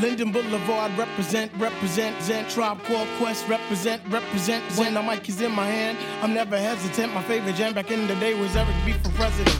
Linden Boulevard represent, represent, Zen Tribe Called Quest represent, represent. When the mic is in my hand, I'm never hesitant. My favorite jam back in the day was Eric B for president.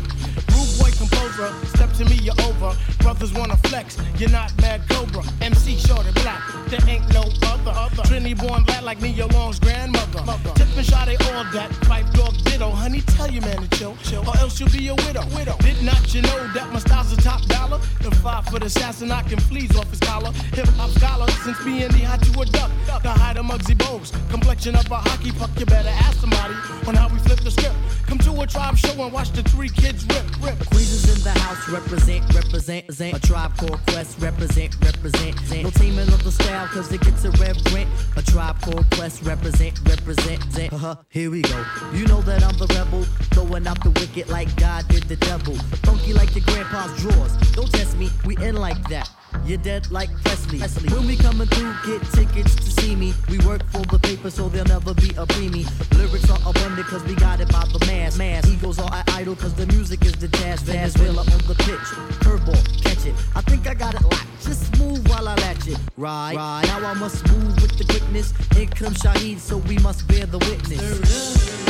Rude boy composer, step to me, you're over. Brothers wanna flex, you're not mad Cobra. MC short and black, there ain't no other. other. Trinity born black like me, your long's grandmother. Tip and shot, they all that. Pipe dog ditto, honey, tell your man to chill, chill. Or else you'll be a widow. widow. Did not you know that my style's a top dollar? The five foot assassin I can fleas off his collar. Hip hop scholar, since being the hot to a duck. The height of Muggsy Bogues, complexion of a hockey puck. You better ask somebody on how we flip the script. Come to a tribe show and watch the three kids rip, rip. Queens is in the house, represent, represent, represent. A tribe called Quest, represent, represent. No teaming of the style, cause it gets irreverent. A tribe called Quest, represent, represent. Uh-huh, here we go. You know that I'm the rebel, throwing out the wicked like God did the devil. Funky like your grandpa's drawers. Don't test me, we in like that. You're dead like Presley. Presley. When we coming through, get tickets to see me. We work for the paper, so there'll never be a preemie. Lyrics are abundant, cause we got it by the mass. mass. Egos are idle, cause the music is the jazz. Venezuela on the pitch. Curveball, catch it. I think I got it locked. Just move while I latch it. Right, right. Now I must move with the quickness. In comes Shaheed, so we must bear the witness.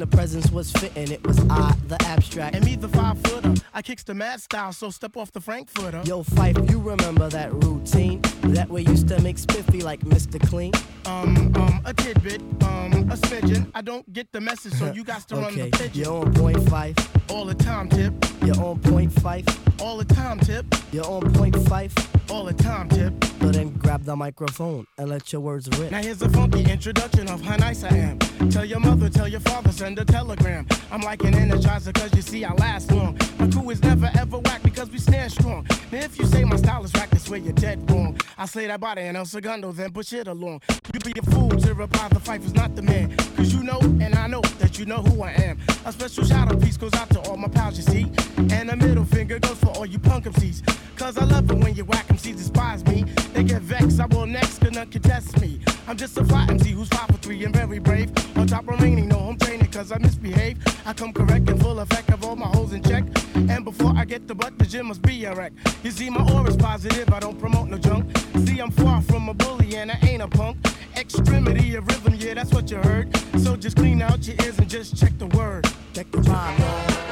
The presence was fitting. It was I, the abstract. And me, the five footer. I kicks the mad style, so step off the Frankfurter. Yo, Fife, you remember that routine? That way used to make spiffy like Mr. Clean. Um, um, a tidbit, um, a smidgen. I don't get the message, so you got to run the pigeon. you're on point five. All the time, tip. You're on point five. All the time, tip. You're on point five. All the time, tip. So then grab the microphone and let your words rip. Now here's a funky introduction of how nice I am. Tell your mother, tell your father, send a telegram. I'm like an energizer cause you see I last long. My crew is never ever whack because we stand strong. Now if you say my style is whack, that's where you're dead wrong. I say that body and El Segundo, then push it along. You be a fool to reply the fight is not the man. Cause you know and I know that you know who I am. A special shout out piece goes out to all my pals, you see. And a middle finger goes for all you punk MCs. Cause I love it when you whack MCs despise me. They get vexed, I will next, cause none can test me. I'm just a fly MC who's five for three and very brave. On top remaining, no home training, cause I misbehave. I come correct and full effect of all my holes in check. And before I get the butt, the gym must be a wreck. You see, my aura's positive, I don't promote no junk. See, I'm far from a bully and I ain't a punk. Extremity of rhythm, yeah, that's what you heard. So just clean out your ears and just check the word. Check the y'all.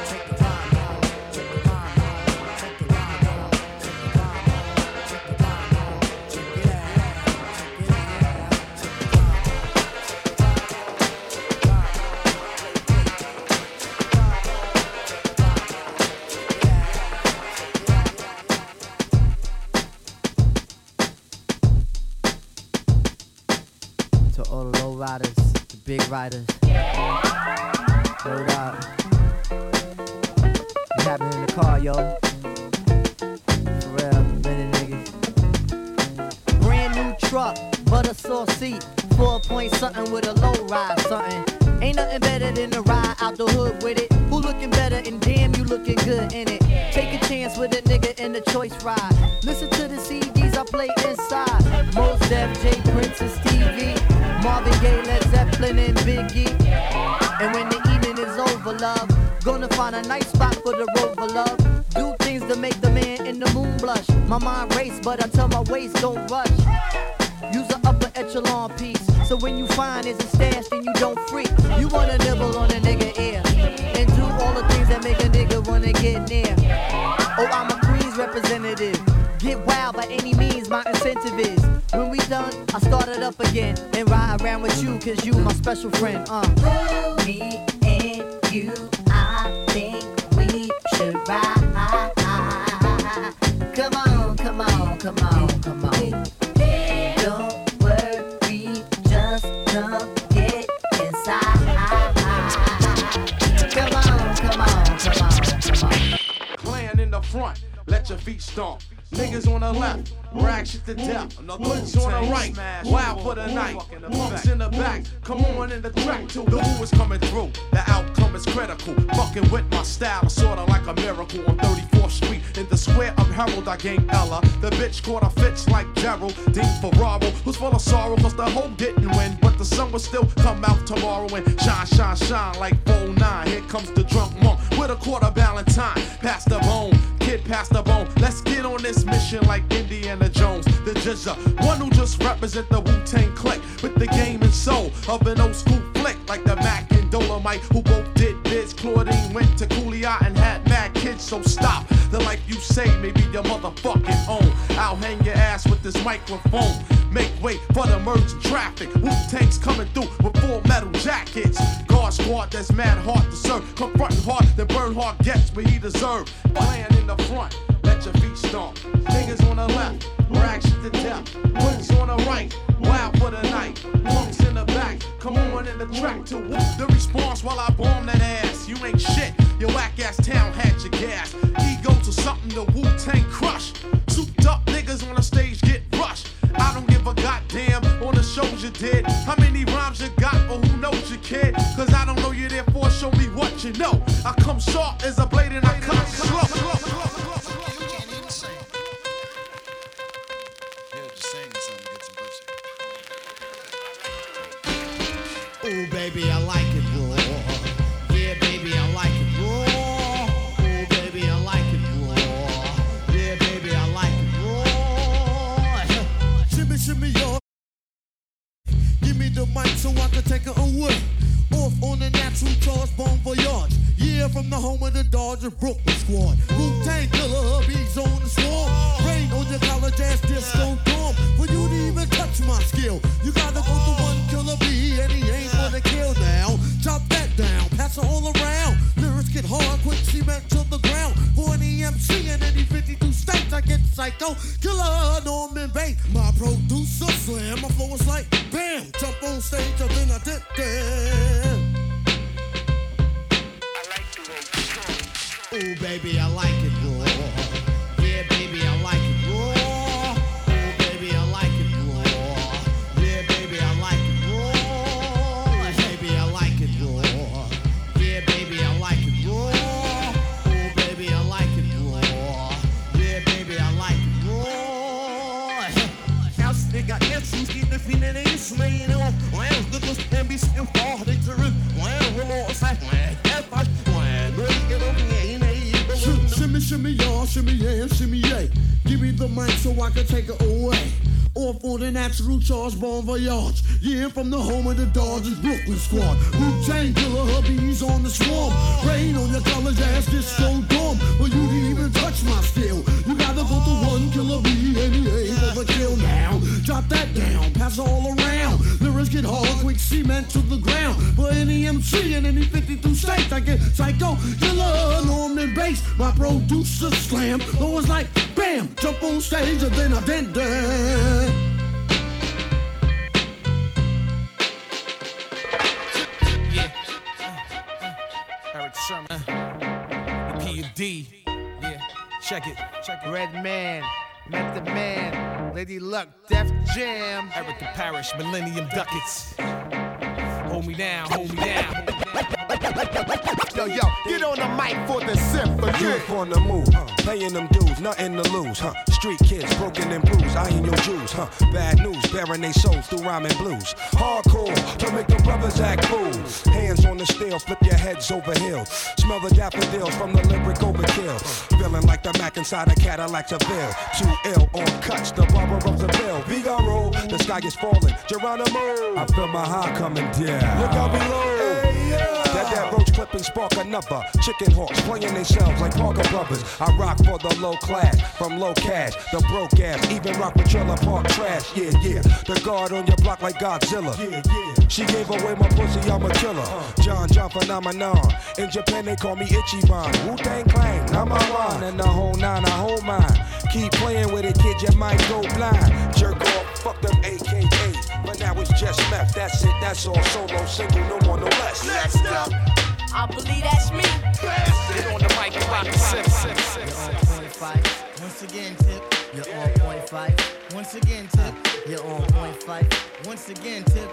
Check the rhyme, big riders. Hold up. What happened in the car, yo? Real. Brand new truck, butter sauce seat. Four point something with a low ride something. Ain't nothing better than to ride out the hood with it. Who looking better and damn you looking good in it. Take a chance with a nigga in the choice ride. Find a nice spot for the rover, love. Do things to make the man in the moon blush. My mind race, but I tell my waist don't rush. Use an upper echelon piece. So when you find it's a stash, then you don't freak. You wanna nibble on a nigga ear. And do all the things that make a nigga wanna get near. Oh, I'm a Queens representative. Get wild by any means, my incentive is. When we done, I start it up again. And ride around with you, cause you my special friend. Uh. Me and you, front, let your feet stomp. Niggas on the left, rag shit to death. Hoods on the right, wild for the night. Punks in the back, come on in the track too. The who is coming through, the outcome is critical. Fucking with my style, sorta like a miracle on 34th Street. In the square of Harold, I gained Ella. The bitch caught a fits like Gerald. Dean Ferraro, who's full of sorrow, cause the hope didn't win. But the sun will still come out tomorrow and shine, shine, shine like 09. Here comes the drunk monk with a quarter Valentine. Past the bone, kid, the bone. Let's get on this mission like Indiana Jones. The Jizza, one who just represent the Wu Tang clique with the game and soul of an old school flick like the Mac and Dolomite, who both did biz. Claudine went to Cooley and had mad kids, so stop. The life you say may be your motherfucking own. I'll hang your ass with this microphone. Make way for the merging traffic. Wu Tang's coming through with full metal jackets. Guard squad that's mad hard to serve. Confronting hard, then burn hard gets what he deserve. Playing in the front, let your feet stomp. Niggas on the left, rag shit to death. Hoods on the right, wild for the night. Punks in the back, come on in the track to whoop the response while I bomb that ass. You ain't shit, your whack ass town had your gas. Ego to something the Wu Tang crush. Souped up niggas on the stage get rushed. I don't give a goddamn on the shows you did. How many rhymes you got, or who knows you, kid? Cause I don't know you, therefore show me what you know. I come sharp as a blade and baby, I like it raw. Yeah, baby, I like it raw. Ooh, baby, I like it raw. Yeah, baby, I like it raw. shimmy, shimmy, yo. Give me the mic so I can take it away. Off on the natural charge, bon voyage. Yeah, from the home of the Dodger Brooklyn squad. Wu Tang killer, hubby's on the swarm. Rain on your college ass disco dorm. For you to even touch my skill, you gotta go to one killer B, and he ain't gonna kill now. Chop that down, pass it all around. Lyrics get hard, quick cement to the ground. For any MC in any 52 states, I get psycho. Killer Norman Bates, my producer slam. My flow is like bam, jump on stage, and then I did that. Baby, I like the mic so I can take it away. Off on the natural charge, bon voyage. Yeah, from the home of the Dodgers, Brooklyn squad. Wu Tang killer hubbies on the swarm. Rain on your college ass, this so dumb. But you didn't even touch my steel. You gotta go to one killer B, he ain't overkill now. Drop that down, pass all around. Lyrics get hard, quick cement to the ground. For any MC in any 52 states, I get psycho, killer, Norman bass. My producer slam. Though it's like, bam, jump on stage and then I dent that. Yeah. Eric Sherman. The P and D. Yeah. Check it. Check it. Red Man, Method Man, Lady Luck, Def Jam. Erica Parrish, Millennium Ducats. Hold me down, hold me down. Yo, yo, get on the mic for the symphony. Youth on the move, huh? paying them dues, nothing to lose, huh? Street kids, broken and bruised, I ain't your Jews, huh? Bad news, bearing they souls through rhyming blues. Hardcore to make the brothers act fools. Hands on the steel, flip your heads over hills. Smell the daffodils from the lyric overkill. Feeling like the Mac inside a Cadillac Seville. Too ill on cuts, the barber of the bill. Figaro, the sky is falling. Geronimo, I feel my heart coming down. Look out below. That that roach clip and spark another. Chicken hawks playing themselves like Parker Brothers. I rock for the low class, from low cash, the broke ass, even rock with trailer park trash. Yeah, yeah. The guard on your block like Godzilla. Yeah, yeah. She gave away my pussy, I'm a killer. Uh. John John phenomenon. In Japan they call me Ichiban. Wu Tang Clan, number one, and the whole nine, I hold mine. Keep playing with it, kid, you might go blind. Jerk off, fuck them AKA. But now it's just meth. That's it, that's all. Solo, single, no more, no less. Next up. I believe that's me. Get on the mic and rock the symphony. Point five. Once again, tip. You're on point five. Once again, tip. You're on point five. Once again, tip.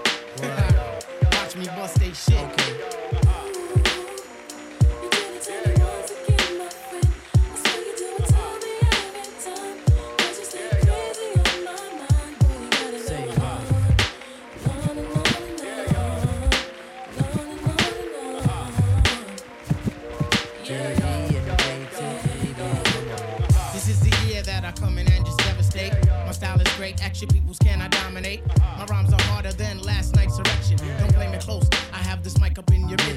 Watch me bust they shit. This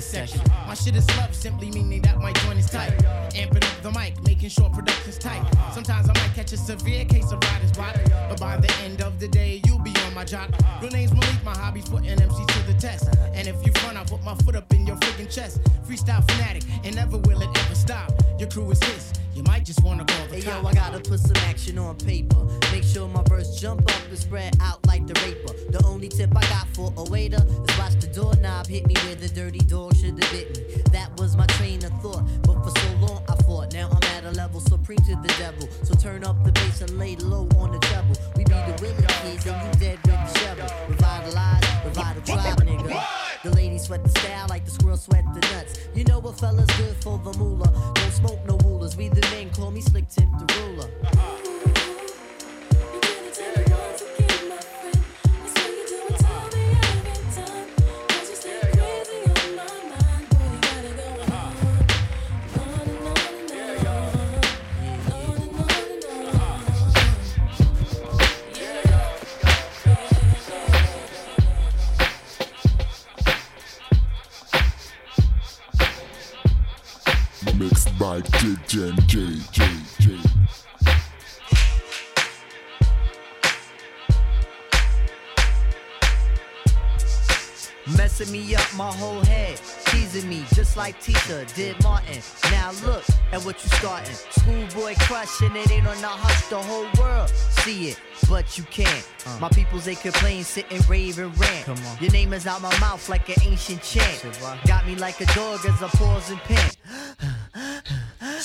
up in your midsection. My shit is love, simply meaning that my joint is tight. Amping up the mic, making sure production's tight. Sometimes I might catch a severe case of writer's block, but by the end of the day, you'll be on my job. Real name's Malik, my hobby's putting MCs to the test. And if you front, I put my foot up in your freaking chest. Freestyle fanatic, and never will it ever stop. Your crew is his, you might just wanna call the Hey yo. I gotta put some action on paper. Make sure my verse jump up and spread out like the raper. Tip I got for a waiter is watch the doorknob hit me where the dirty dog should have bit me. That was my train of thought, but for so long I fought. Now I'm at a level supreme to the devil. So turn up the bass and lay low on the treble. We be the willing kids and you dead with the shovel. Revitalize, the tribe, nigga. The ladies sweat the style like the squirrel sweat the nuts. You know what fella's good for the moolah. Don't smoke no rulers. We the men call me Slick Tip the ruler. Mixed by DJ J J J. Messing me up my whole head, teasing me just like Tisha did Martin. Now look at what you starting. Schoolboy crushing it ain't on the hush, the whole world see it, but you can't. Uh. My peoples they complain, sit and rave and rant. Come on. Your name is out my mouth like an ancient chant. Got me like a dog as I pause and pant.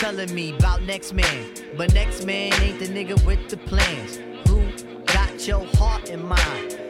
Telling me about next man, but next man ain't the nigga with the plans. Who got your heart in mind?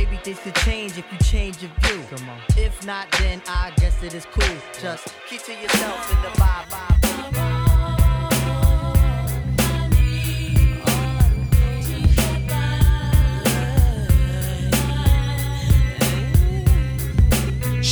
Maybe things could change if you change your view. Come on. If not, then I guess it is cool. Just keep to yourself in the vibe.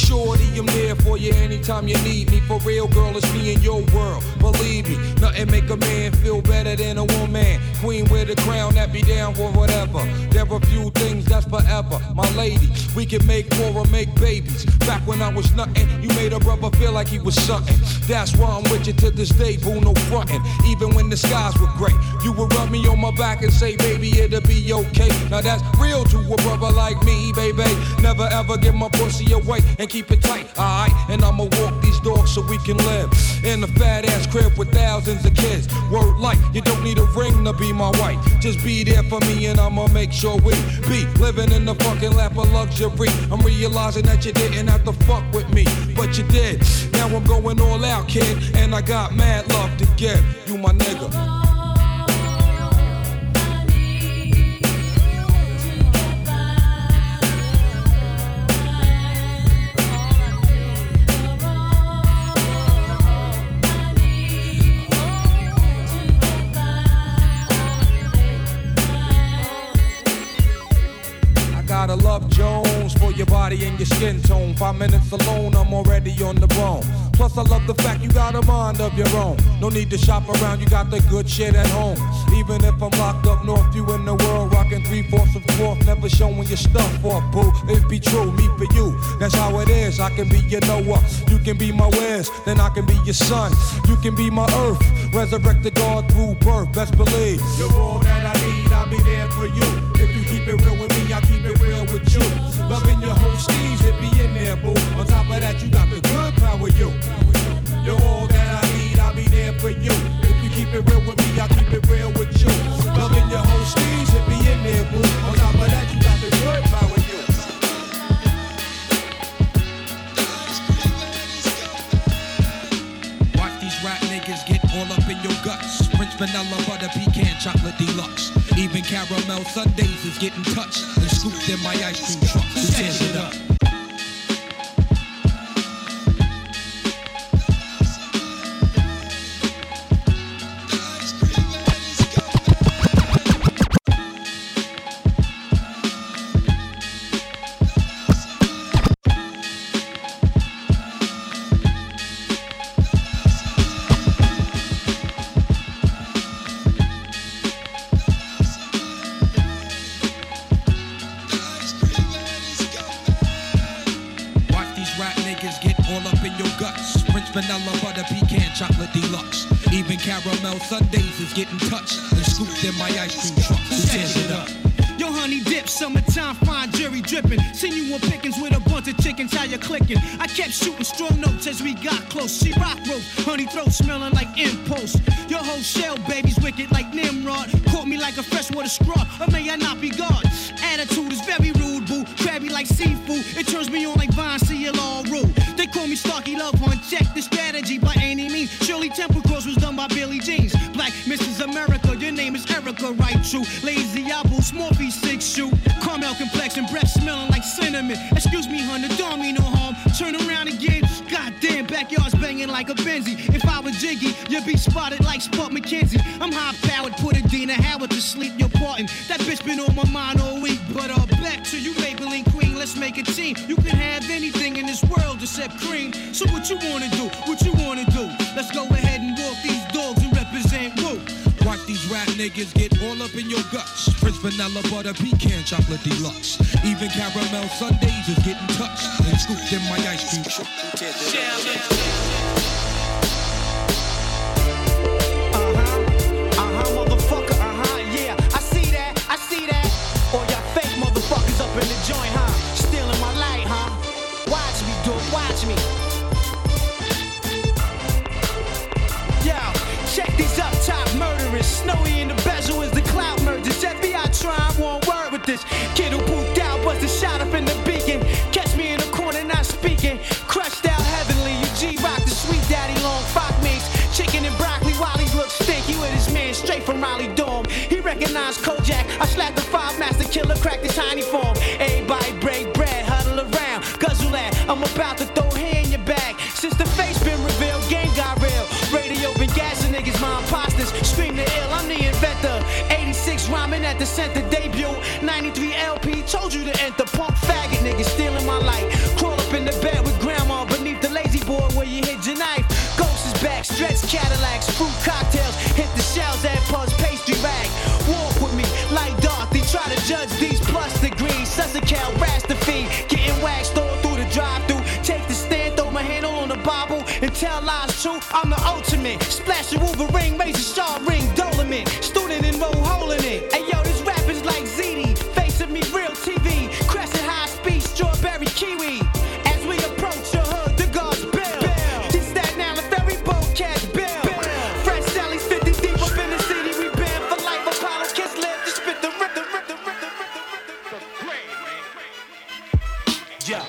Shorty, I'm there for you anytime you need me. For real, girl, it's me in your world. Believe me, nothing make a man feel better than a woman. Queen with a crown that be down for whatever. There are few things that's forever. My lady, we can make more or make babies. Back when I was nothing, you made a brother feel like he was something. That's why I'm with you to this day, boo, no frontin'. Even when the skies were gray, you would rub me on my back and say, baby, it'll be okay. Now that's real to a brother like me, baby. Never ever give my pussy away and keep it tight, alright? And I'ma walk these dogs so we can live in a fat ass crib with thousands of kids. Word like, you don't need a ring to be my wife. Just be there for me and I'ma make sure we be living in the fucking lap of luxury. I'm realizing that you didn't have to fuck with me, but you did. Now I'm going all out, kid, and I got mad love to give. You my nigga. Love Jones for your body and your skin tone. Five minutes alone, I'm already on the bone. Plus, I love the fact you got a mind of your own. No need to shop around, you got the good shit at home. Even if I'm locked up north, you in the world rocking three fourths of fourth, never showing your stuff off, boo. It be true, me for you. That's how it is. I can be your Noah, you can be my Wes, then I can be your son. You can be my earth, resurrected God through birth. Best believe you're all that I need. I'll be there for you. If you keep it real with me, I'll keep there. On top of that, you got the good power, you. You're all that I need, I'll be there for you. If you keep it real with me, I'll keep it real with you. Loving your whole steez, it be in there, boo. On top of that, you got the good power, you. Watch these rap niggas get all up in your guts. French vanilla butter pecan chocolate deluxe. Even caramel sundaes is getting touched and scooped in my ice cream truck. Who tears it up? Is getting touched and scooped in my ice cream truck. Tears it up? Yo, honey dip, summertime, fine jury dripping. Seen you on pickings with a bunch of chickens, how you clicking? I kept shooting strong notes as we got close. She rock rope, honey throat smelling like impulse. Your whole shell, baby's wicked like Nimrod. Caught me like a freshwater straw, or may I not be God? Attitude is very rude, boo. Crabby like seafood. It turns me on like smelling like cinnamon. Excuse me, hun, the don't mean no harm. Turn around again. Goddamn, backyard's banging like a Benzie. If I was Jiggy, you'd be spotted like Spot McKenzie. I'm high powered, put a Dina Howard to sleep. You're parting. That bitch been on my mind all week. But uh, back to you, Maybelline Queen. Let's make a team. You can have anything in this world except cream. So what you wanna do? What you niggas get all up in your guts. Prince vanilla butter pecan chocolate deluxe. Even caramel sundaes is getting touched and scooped in my ice cream truck. Kojak. I slapped the five master killer, cracked the tiny form. Ultimate. Wolverine, razor sharp ring, dolomit. Student enroll hole in it. Hey yo, this rap is like ZD. Face of me, real TV. Crescent high speed, strawberry kiwi. As we approach your hood, the guards bill. This that now, the ferry boat catch bill. Fresh Sally's 50 deep up in the city. We banned for life. Apollo kiss live to spit the rip, the rip, the rip, the rip, the Yo.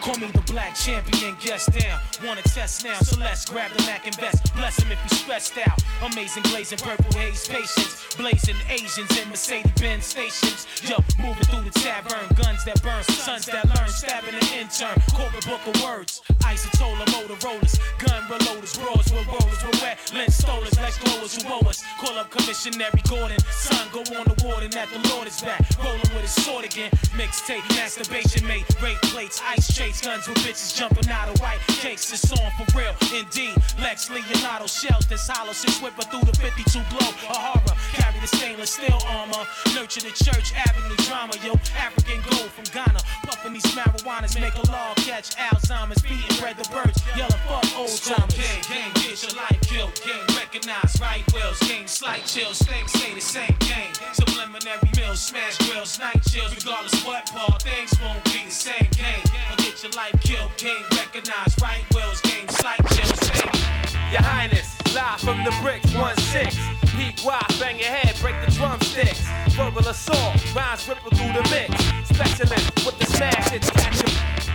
Call me the black champion, guest down. Wanna test now, so let's grab the Mac and vest. Bless him if you stressed out. Amazing blazing purple haze patience. Blazing Asians in Mercedes Benz stations. Yo, moving through the tavern. Guns that burn, sons that learn. Stabbing an intern. Corporate book of words. Isotola Motorola's. Gun reloaders. Bros with rollers. We're wet. Lynch stolers. Lex blowers who owe us. Call up Commissionary Gordon. Son, go on the warden that the Lord is back. Rolling with his sword again. Mixtape, masturbation mate. Rape plates, ice chase. Guns with bitches jumping out of white cakes. It's on for real, indeed. Lex Leonardo shells this hollow. Six whipper through the 52 blow. A horror. Carry the stainless steel armor. Nurture the church avenue drama. Yo, African gold from Ghana. Puffing these marijuanas. Make a law catch Alzheimer's. Beating bread the birds. Yelling fuck old timers. Gang, gang, get your life killed. Gang, recognize right wills. Gang, slight chills. Things stay the same. Gang, subliminary meals. Smash grills. Night chills. Regardless what part. Things won't be the same. Gang, get your life killed. Gang, recognize right wills. Gang, slight chills. Gang. Your Highness, live from the bricks, 1-6. Peak wide, bang your head, break the drumsticks. Verbal assault, rhymes ripple through the mix. Specialist with the smash, it's catch 'em.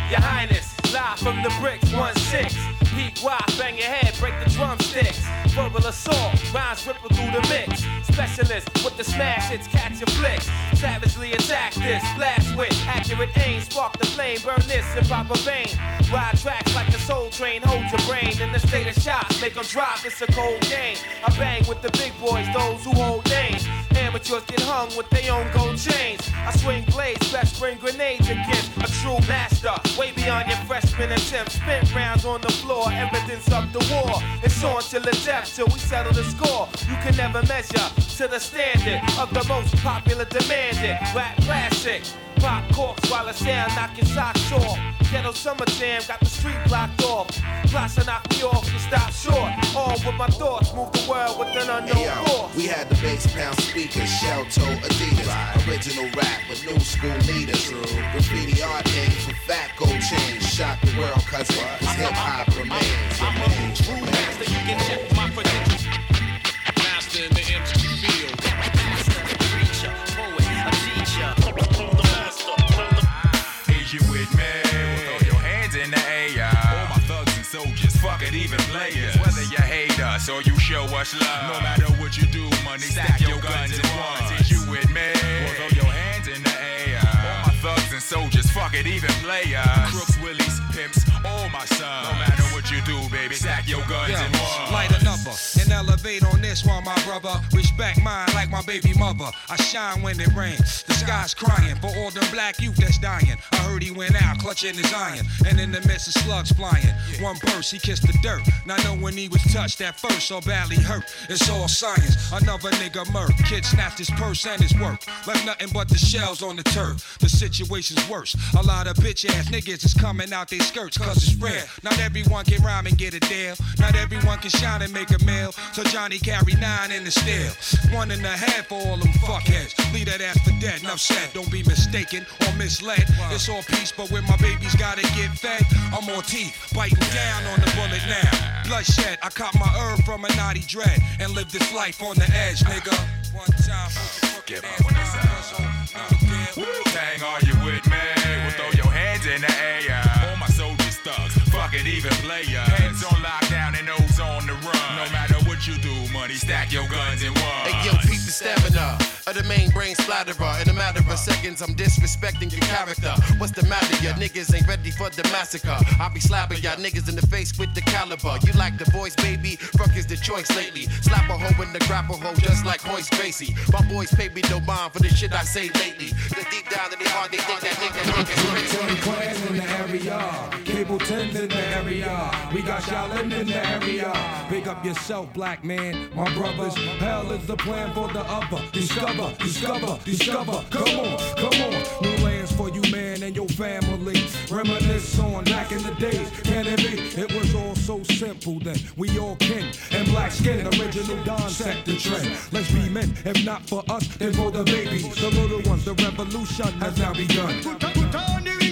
Your Highness, live from the bricks, 1-6. Peak wide, bang your head, break the drumsticks. Verbal assault, rhymes ripple through the mix. Specialist with the smash, it's catch your flicks. Savagely attack this, blast with accurate aim. Spark the flame, burn this in proper vein. Ride tracks like a soul train, hold your brain in the state of shock. Make them drop, it's a cold game. I bang with the big boys, those who hold names. Amateurs get hung with their own gold chains. I swing blades, best bring grenades against a true master. Way beyond your freshman attempts. Spent rounds on the floor, evidence of the war. It's on till the death till we settle the score. You can never measure to the standard of the most popular demanded rap classic. Pop corks while the sound knock your socks off. Ghetto summer jam got the street blocked off. Plus I knock me off and stop short. All with my thoughts, move the world with an unknown Hey, yo, force. we had the bass pound speakers, shell toe Adidas, original rap with new school leaders. Graffiti art names with fat gold chains, shock the world cause hip hop remains. I'm a true master, you can check show us love. No matter what you do, money, stack your guns and ones. You with me? Well, throw your hands in the air. All my thugs and soldiers, fuck it, even players. Crooks, willies, pimps, all my sons. No matter what you do, baby, stack your guns Yeah, and ones. light a number and elevate on this one, my brother. Respect mine like my baby mother. I shine when it rains. The sky's crying for all them black youth that's dying. I heard he went out clutching his iron, and in the midst of slugs flying. One burst, he kissed the dirt. Not knowing he was touched at first, so badly hurt. It's all science. Another nigga murk. Kid snapped his purse and his work. Left nothing but the shells on the turf. The situation's worse. A lot of bitch ass niggas is coming out their skirts, cause it's rare. Not everyone can rhyme and get a deal. Not everyone can shine and make a meal. So Johnny carry nine in the steel. One and a half for all them fuckheads. Leave that ass for dead. Enough said. Don't be mistaken or misled. It's all peace, but when my babies gotta get fed, I'm on teeth, biting down on the bullet now. Bloodshed. I caught my herb from a naughty dread and live this life on the edge, nigga. One time Give up on this Tang, are you with me? Well, throw your hands in the air. All my soldiers thugs, fuck it, even players. Hands on lockdown and O's on the run. No matter what you do, money, stack your guns and one. Hey, yo, stamina of the main brain splatterer. In a matter of seconds, I'm disrespecting your character. What's the matter? Ya niggas ain't ready for the massacre. I'll be slapping y'all niggas in the face with the caliber. You like the voice, baby? Fuck is the choice lately. Slap a hoe in the grapple hole just like Hoist Gracie. My boys pay me no mind for the shit I say lately. The deep down in their heart, they think that nigga Tony crazy. In the area, Cable 10's in the area. We got Shaolin in the area. Big up yourself, black man, my brothers. Hell is the plan for the other. Discover, discover, discover. Come on, come on. New lands for you, man, and your family. Reminisce on back in the days. Can it be? It was all so simple then. We all king and black skin. Original Don set the trend. Let's be men. If not for us, then for the babies. The little ones. The revolution has now begun.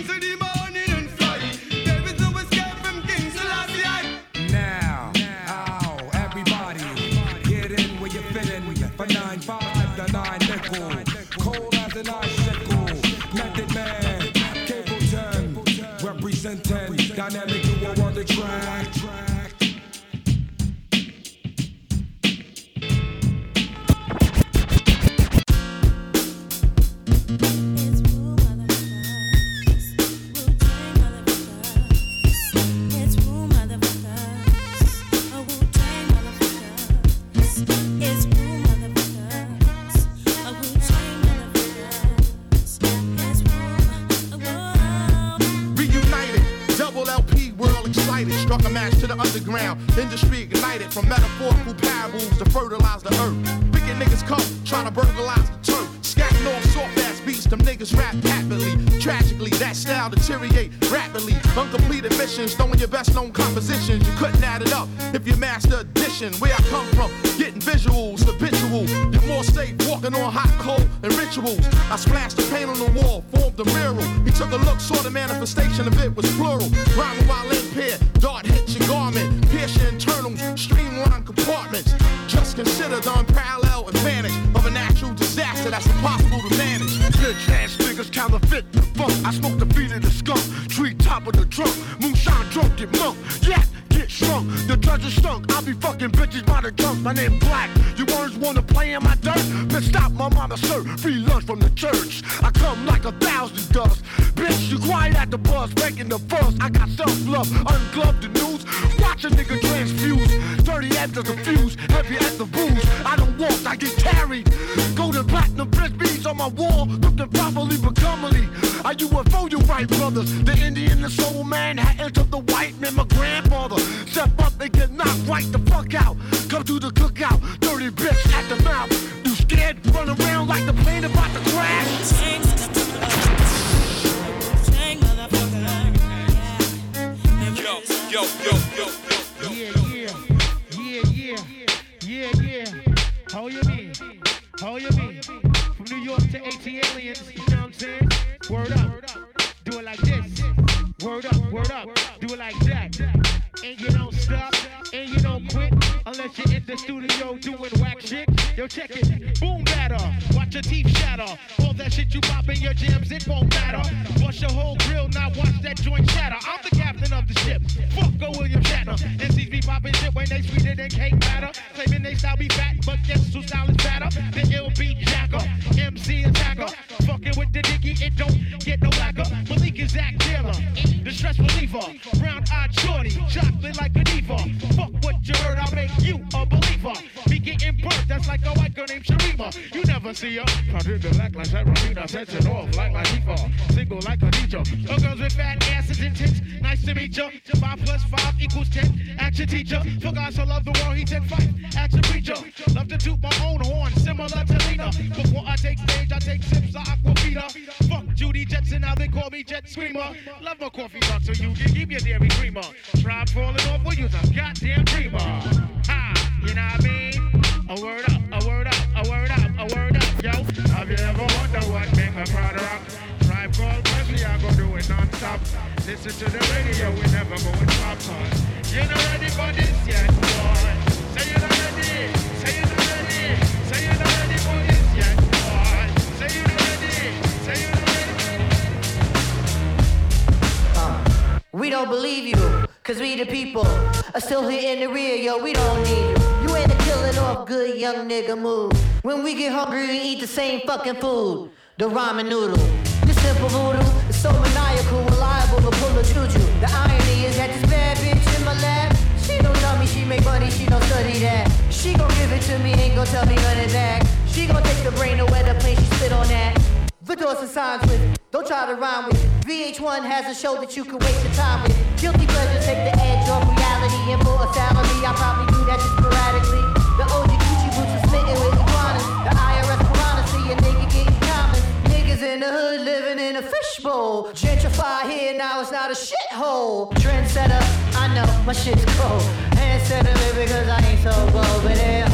Cause we the people are still here in the rear, yo, we don't need you. You ain't a killing off good young nigga move. When we get hungry, we eat the same fucking food. The ramen noodle. This simple voodoo is so maniacal, reliable to pull a juju. The irony is that this bad bitch in my lap, she don't tell me she make money, she don't study that. She gon' give it to me, ain't gon' tell me none of that. She gon' take the brain where the plane she spit on that. The doors and signs with, don't try to rhyme with. VH1 has a show that you can waste your time with. Guilty pleasure take the edge off reality, and for a salary, I probably do that just sporadically. The OG Gucci boots are smitten with iguanas. The IRS piranha see a nigga getting common. Niggas in the hood living in a fishbowl. Gentrify here, now it's not a shithole. Trendsetter, I know my shit's cold. Handsetter, because I ain't so bold, but yeah.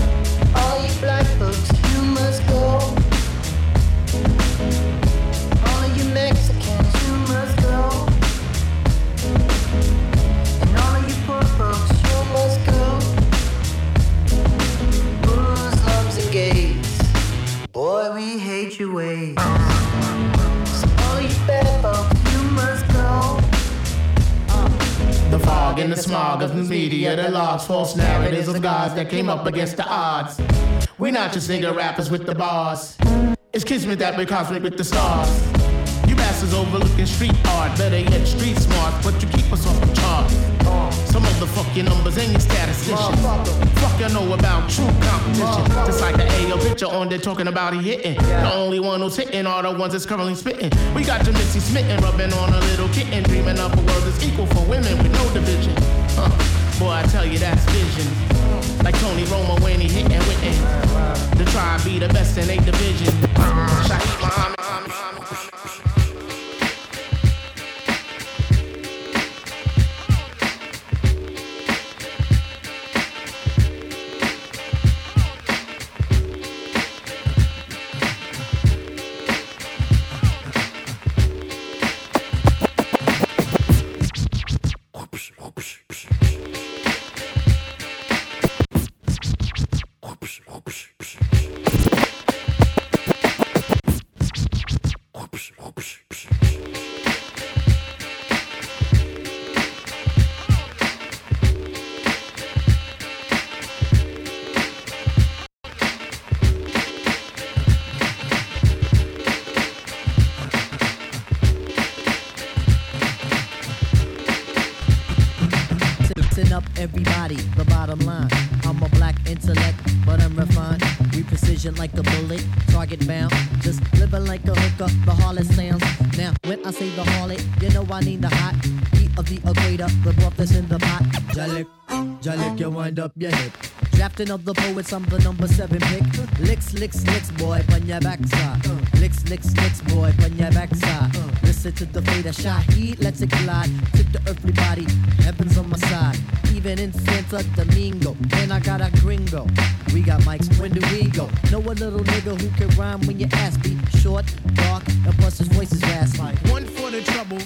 All you black folks, boy, we hate your ways. So all you bad folks, you must go. The fog and the smog of the media that logs false narratives of gods that came up against the odds. We're not just nigga rappers with the bars. It's kismet that we're cosmic with the stars. You bastards overlooking street art, better yet street smart, but you keep us off the. Some of the fucking numbers ain't your statisticians. Fuck you know about true competition. Just like the AO picture on there talking about he hitting. The only one who's hitting are the ones that's currently spitting. We got your Missy smitten, rubbing on a little kitten, dreaming up a world that's equal for women with no division. Huh. Boy, I tell you that's vision. Like Tony Romo when he hitting witten. The tribe be the best in eight division. Drafting of the poets, I'm the number seven pick. Licks, licks, licks, boy, on your backside. Licks, licks, licks, boy, on your backside. Listen to the fader shot, heat, let's it collide. Tip the earthly body, heaven's on my side. Even in Santo Domingo, and I got a gringo. We got mics, when do we go? Know a little nigga who can rhyme when you ask me. Short, dark, and plus his voice is raspy. One for the trouble,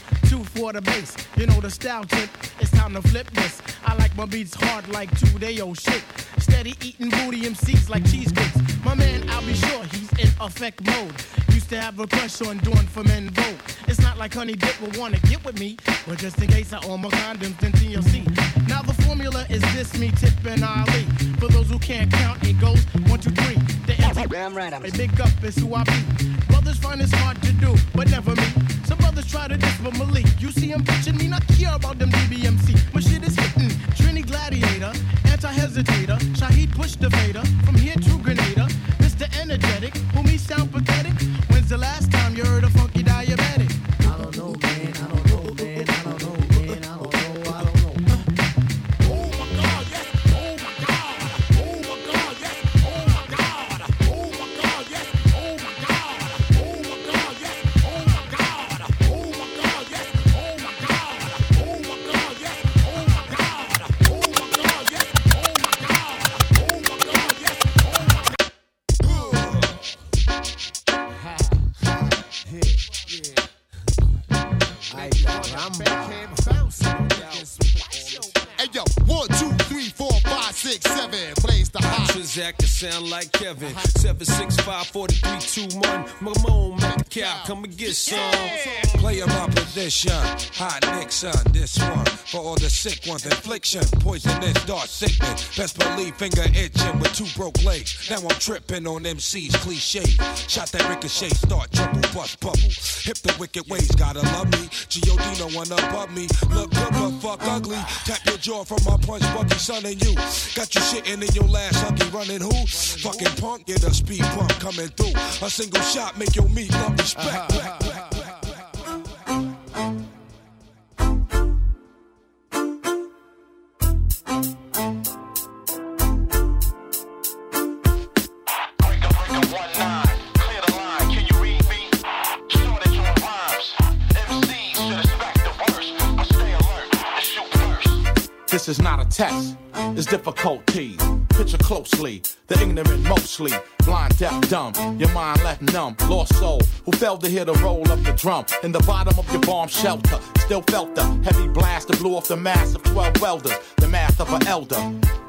for the bass. You know the style tip, it's time to flip this. I like my beats hard like two day old shit. Steady eating booty MCs like cheesecakes. My man, I'll be sure he's in effect mode. To have a crush on doing for men vote. It's not like honey dip will wanna get with me. But just in case I own my condoms, then TLC. Now the formula is this, me, Tip, and Ali. For those who can't count, it goes one, two, three. The anti- Damn right, I'm a big up is who I be. Brothers find it's hard to do, but never me. Some brothers try to diss but Malik. You see him bitching me, not care about them DBMC. My shit is hitting. Trini Gladiator, anti-hesitator. Shaheed push the fader. From here to 7. 765-4321. Mamon, Mac Cow, come and get some. Player my position. Hot Nixon, this one. For all the sick ones, infliction. Poisonous, dark sickness. Best believe finger itching with two broke legs. Now I'm tripping on MC's cliche. Shot that ricochet, start trouble, bust bubble. Hip the wicked ways, gotta love me. G.O.D. no one above me. Look good, but fuck ugly. Tap your jaw from my punch, Bucky, son, and you. Got you shitting in your last huggy, running who? Fucking punk, get a speed bump coming through. A single shot make your meat lump respect. This is not a test, it's difficulties. Picture closely, the ignorant mostly. Blind, deaf, dumb, your mind left numb. Lost soul, who failed to hear the roll of the drum. In the bottom of your bomb shelter, still felt the heavy blast that blew off the mass of 12 welders. The math of an elder.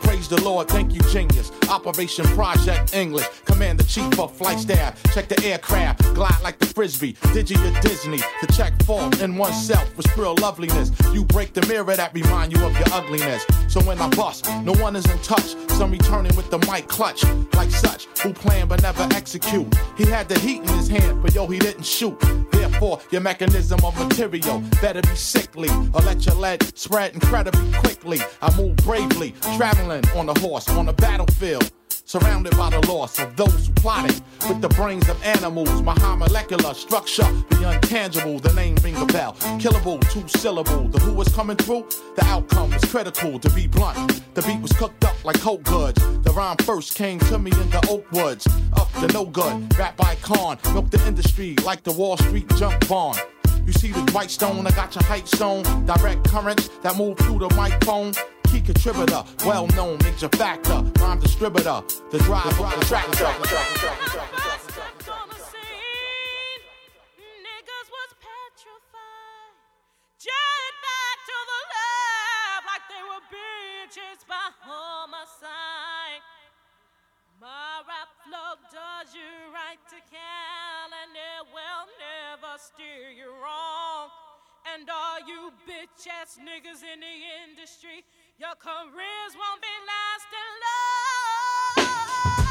Praise the Lord, thank you, genius. Operation Project English. Commander Chief of Flight Staff. Check the aircraft, glide like the frisbee. Digi to Disney to check fault in oneself with real loveliness. You break the mirror that remind you of your ugliness. So when I bust, no one is in touch. Some returning with the mic clutch, like such, who plan but never execute. He had the heat in his hand, but yo, he didn't shoot. Therefore, your mechanism of material better be sickly, or let your lead spread incredibly quickly. I move bravely, traveling on a horse on a battlefield. Surrounded by the loss of those who plotted with the brains of animals. My high molecular structure, the untangible, the name ring a bell. Killable, two syllable. The who was coming through, the outcome was critical to be blunt. The beat was cooked up like coke goods. The rhyme first came to me in the oak woods. Up to no good, rap by con. Milk the industry like the Wall Street junk bond. You see the white stone, I got your height stone. Direct currents that move through the microphone. Contributor, well known major factor. Rhyme distributor, the driver, tractor. To the homicide. My rap flow does you right and it will never steer you wrong. And all you bitch ass niggas in the industry, your careers won't be lasting long.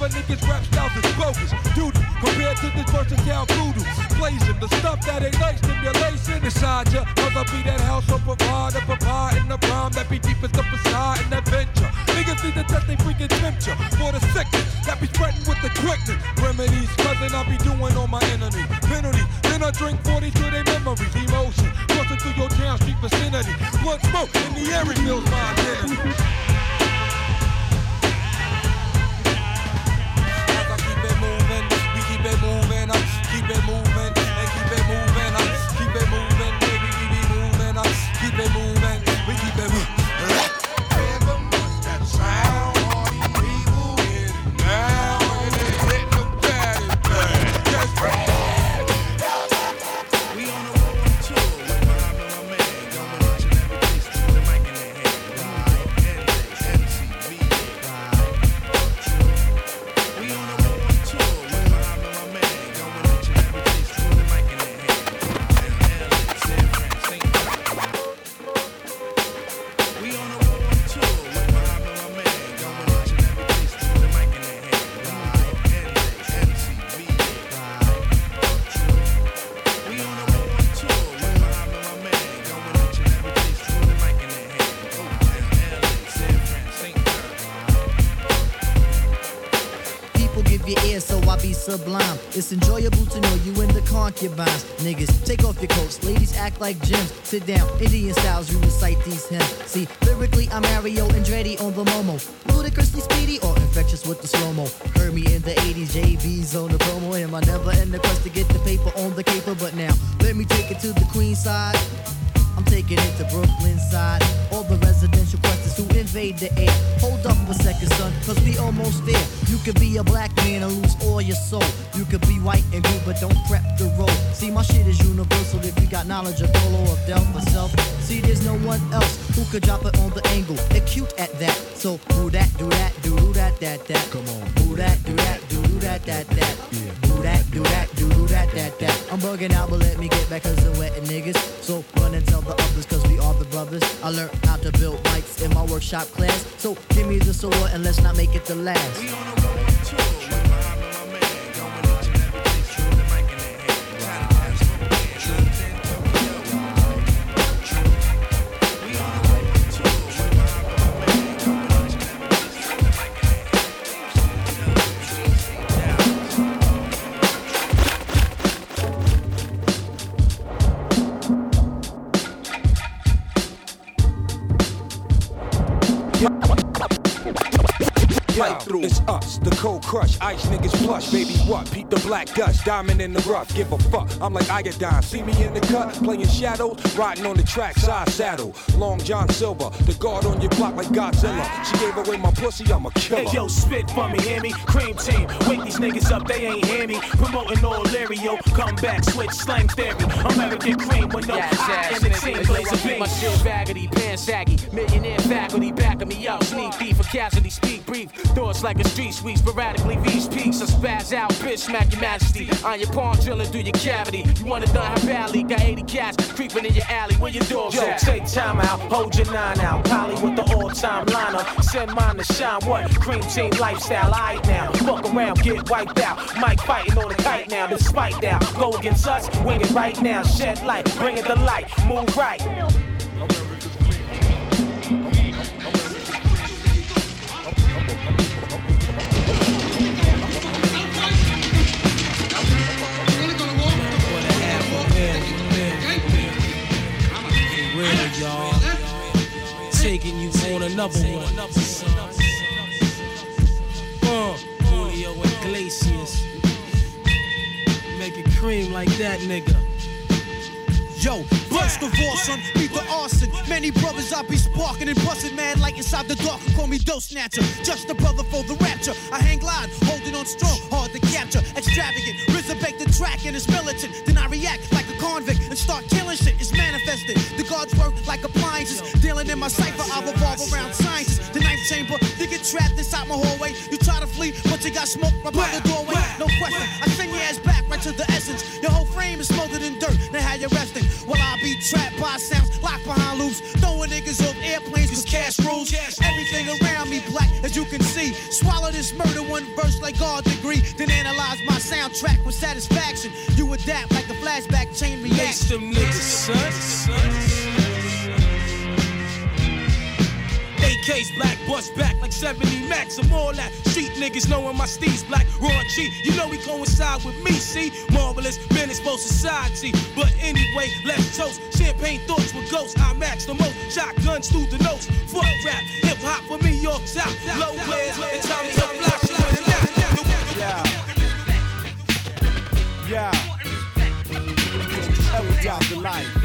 Other niggas rap styles is bogus. Dude, compared to this versatile voodoo. Blazing the stuff that ain't like stimulation inside ya. I be that house of provider, provide in the rhyme that be deep as the facade and adventure. Niggas need to test they freaking temperature for the second that be spreading with the quickness. Remedies, cousin, I be doing on my enemy. Penalty, then I drink 40 to their memories. Emotion, crossing through your town street vicinity. Blood smoke in the air, it feels my identity. Moving, uh, keep it moving, sublime. It's enjoyable to know you in the concubines. Niggas, take off your coats. Ladies act like gems. Sit down, Indian styles, you recite these hymns. See, lyrically, I'm Mario Andretti on the Momo. Ludicrously speedy or infectious with the slow mo. Could drop it diamond in the rough, give a fuck. I'm like iodine, see me in the cut, playing shadows, riding on the track, side saddle. Long John Silver, the guard on your block like Godzilla. She gave away my pussy, I'm a killer. Hey yo, spit for me, hear me? Cream team, wake these niggas up, they ain't hear me. Promoting all Lario, come back, switch slang theory. American cream with no I in the team, blaze a My beat. shit raggedy, pants saggy. Millionaire faculty backing me up. Sneak thief for casualty, speak brief. Thoughts like a street sweep, sporadically these peaks. I spaz out, bitch, smack your majesty. On your palm drilling through your cavity. You wanna done her valley, got 80 cats creeping in your alley. Where your doors Yo, at? take time out, hold your nine out. Polly with the all-time lineup. Send mine to shine. What? Cream team lifestyle, alright now. Fuck around, get wiped out. Mike fighting on the kite now. Despite now, go against us, wing it right now. Shed light, bring it to light, move right. Another one. Uh, Julio Iglesias. Make it cream like that, nigga. Yo, burst of war, son, beat the arson. Many brothers I be sparking and busting mad like inside the dark. Call me dope snatcher, just a brother for the rapture. I hang glide, holding on strong, hard to capture. Extravagant, resurrect the track and it's militant. Then I react like a convict and start killing shit. It's manifested. The guards work like appliances. Dealing in my cipher, around sciences. The ninth chamber, you get trapped inside my hallway. You try to flee, but you got smoke right by the doorway. No question, I send your ass back right to the essence. Your whole frame is smothered in dirt. Now how you resting? While I be trapped by sounds locked behind loops. Throwing niggas off airplanes cause cash rules. Everything around me black as you can see. Swallow this murder one verse like God degree. Then analyze my soundtrack with satisfaction. You adapt like a flashback chain reaction. AKs black, bust back like 70 max. I'm all that. Street niggas knowing my steez black, raw cheat. You know he coincide with me, see? Marvelous, menace for society. But anyway, let's toast. Champagne thoughts with ghosts. I max the most. Shotguns through the nose. Fuck rap, hip hop for me, York South. Low wares, and time with a nap. Yeah. Every job of life.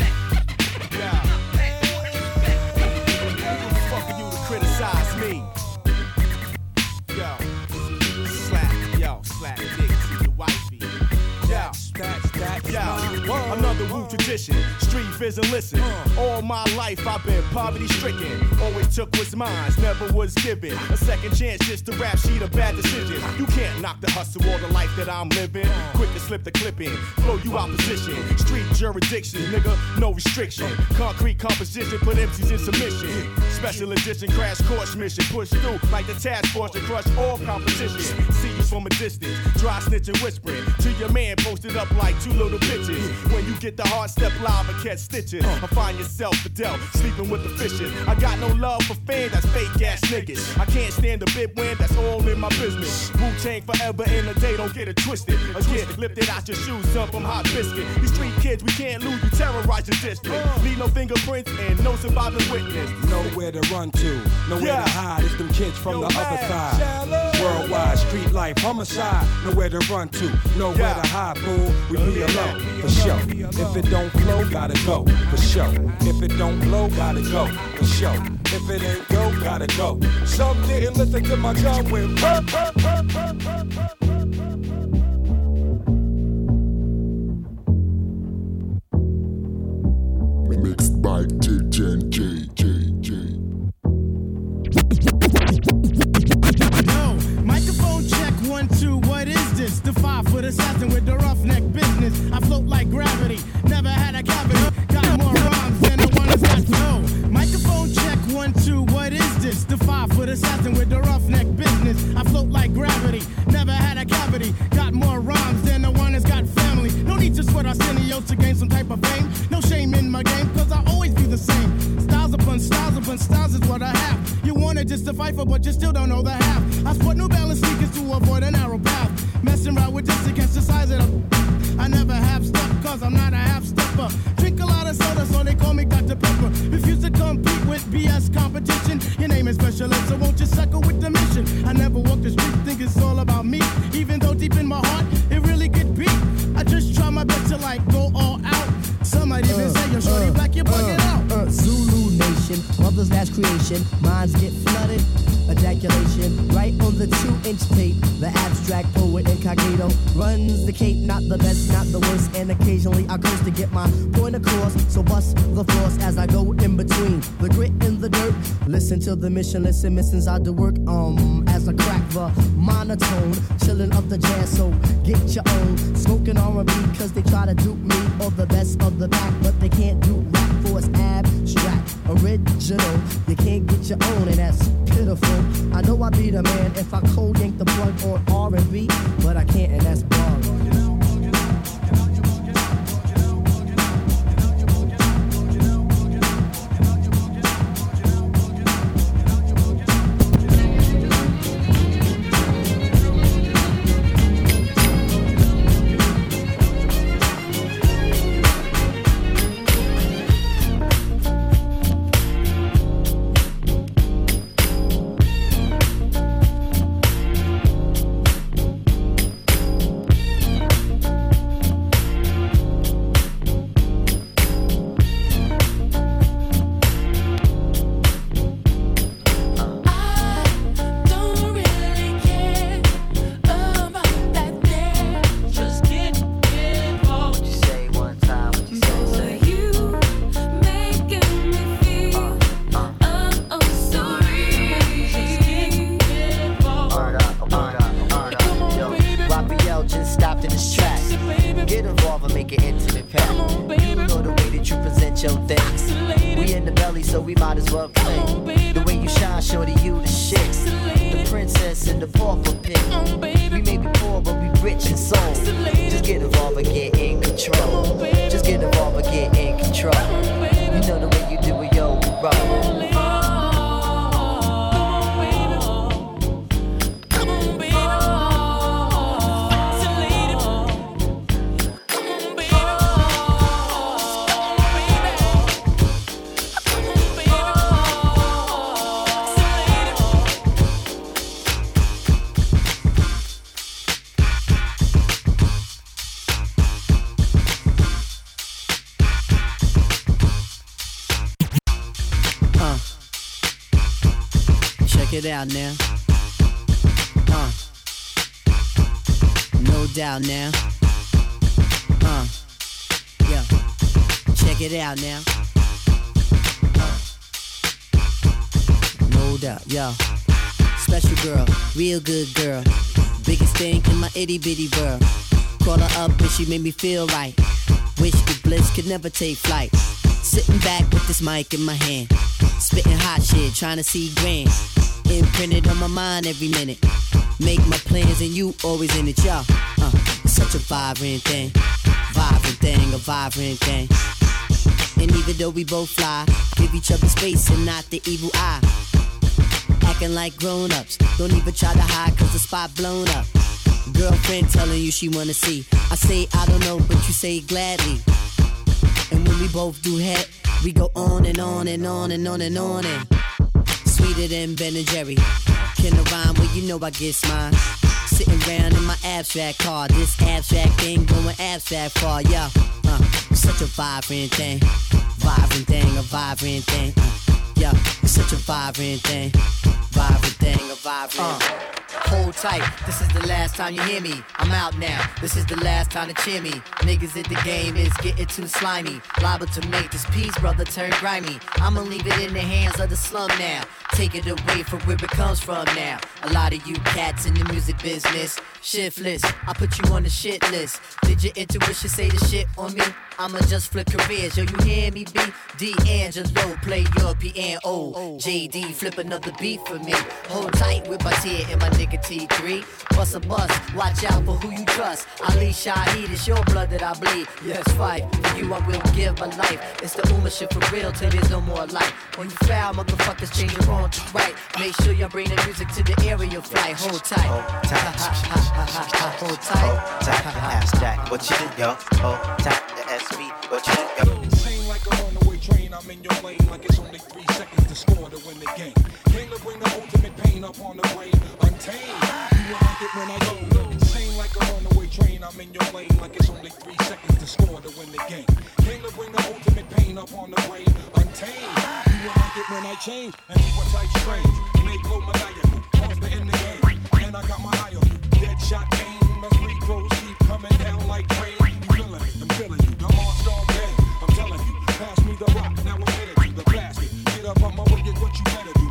Another Wu tradition. Street vision, listen. All my life I've been poverty stricken. Always took what's mine, never was given. A second chance just to rap sheet a bad decision. You can't knock the hustle or the life that I'm living. Quick to slip the clip in, blow you out position. Street jurisdiction, nigga, no restriction. Concrete composition, put MCs in submission. Special edition crash course mission, push through like the task force to crush all competition. See you from a distance, dry snitching, whispering to your man posted up like two little bitches. When you get the hard step live and catch stitches, I find yourself Fidel sleeping with the fishes. I got no love for fame, that's fake ass niggas. I can't stand a bit when that's all in my business. Wu Tang forever in a day, don't get it twisted. Again, lift it out your shoes, dump them hot biscuit. These street kids, we can't lose, you terrorize the district. Leave no fingerprints and no surviving witness. Nowhere to run to, nowhere Yeah. to hide. It's them kids from Yo, the man, other side. shallow. Worldwide street life, homicide. Nowhere to run to, nowhere Yeah. to hide, fool. We be alone, for sure. If it don't flow, gotta go, for sure. If it don't blow, gotta go, for sure. If it ain't go, gotta go. Some didn't listen to my gun when. Mixed by five foot assassin with the roughneck business. I float like gravity. Never had a cavity. Got more rhymes than the one that's got no. Microphone check one two. What is this? The five foot assassin with the roughneck business. I float like gravity. Never had a cavity. Got more rhymes than the one that's got family. No need to sweat Arsenio to gain some type of fame. No shame in my game, cause I always be the same. Styles upon styles upon styles is what I have. You wanna just to fight for, but you still don't know the half. I sport New Balance sneakers to avoid a narrow path. Messing around with this against the size of the. I never have stuff, cause I'm not a half stepper. Drink a lot of soda, so they call me Dr. Pepper. Refuse to compete with BS competition. Your name is specialist, so won't you suckle with the mission? I never walk the street, think it's all about me. Even though deep in my heart, it really could be. I just try my best to like go all out. Some might even uh, say you're shorty uh, black, you're bugging uh, out. Uh, Zulu Last creation, minds get flooded. Ejaculation, right on the two inch tape. The abstract poet incognito runs the cape, not the best, not the worst. And occasionally I curse to get my point across. So bust the force as I go in between the grit and the dirt. Listen to the mission, listen, missions I do work. Um, as I crack the monotone, chilling up the jazz. So get your own smoking R&B, cause they try to dupe me or the best of the back, but they can't do rap for it's abstract, original. You can't get your own, and that's pitiful. I know I'd be the man if I cold yank the plug on R&B, but I can't, and that's bug. It now. Uh. No doubt now. Uh. Yeah. Check it out now. Uh. No doubt, yo. Special girl, real good girl. Biggest thing in my itty bitty world. Call her up and she made me feel right. Wish the bliss could never take flight. Sitting back with this mic in my hand. Spitting hot shit, trying to see grand. Imprinted on my mind every minute. Make my plans and you always in it, y'all. Uh, such a vibrant thing. Vibrant thing, a vibrant thing. And even though we both fly, give each other space and not the evil eye. Acting like grown ups. Don't even try to hide cause the spot blown up. Girlfriend telling you she wanna see. I say I don't know, but you say gladly. And when we both do head, we go on and on and on and on and on and sweeter than Ben and Jerry. Can I rhyme? Well, you know I get mine. Sitting around in my abstract car. This abstract thing going abstract far, yeah. Uh, such a vibrant thing. Vibrant thing, a vibrant thing. Uh, yeah, it's such a vibrant thing. Vibrant thing, a vibrant uh. Hold tight, this is the last time you hear me. I'm out now, this is the last time to cheer me. Niggas at the game is getting too slimy. Liable to make this piece, brother, turn grimy. I'ma leave it in the hands of the slum now. Take it away from where it comes from now. A lot of you cats in the music business, shiftless. I put you on the shit list. Did your intuition say the shit on me? I'ma just flip careers. Yo, you hear me, B? D'Angelo, play your piano. JD, flip another beat for me. Hold tight with my tear and my nigga T3. Bust a bus, watch out for who you trust. Ali Shaheed, it's your blood that I bleed. Yes, fight. For you, I will give my life. It's the Ummah shit for real till there's no more life. When you foul, motherfuckers change it wrong to right. Make sure you bring the music to the area flight. Hold tight. Hold tight. Hold tight. Hold tight. Ask Jack what you do, yo. Hold tight. The SB, what you do, yo. Seem like a runaway train, I'm in your lane like it's only three seconds to score to win the game. Came to bring the ultimate pain up on the brain, untamed. You like it when I go. Seem like a runaway train, I'm in your lane like it's only three seconds to score to win the game. Came to bring the ultimate pain up on the brain, untamed. You like it when I change and do what type strange. Make low maniacal, monster in the game. And I got my eye on you, dead shot aim. As free throws keep coming down like rain. You feeling it, I'm feeling you. The monster game, I'm telling you. Pass me the rock, now I'm headed to the basket. Get up on my way, get what you better do.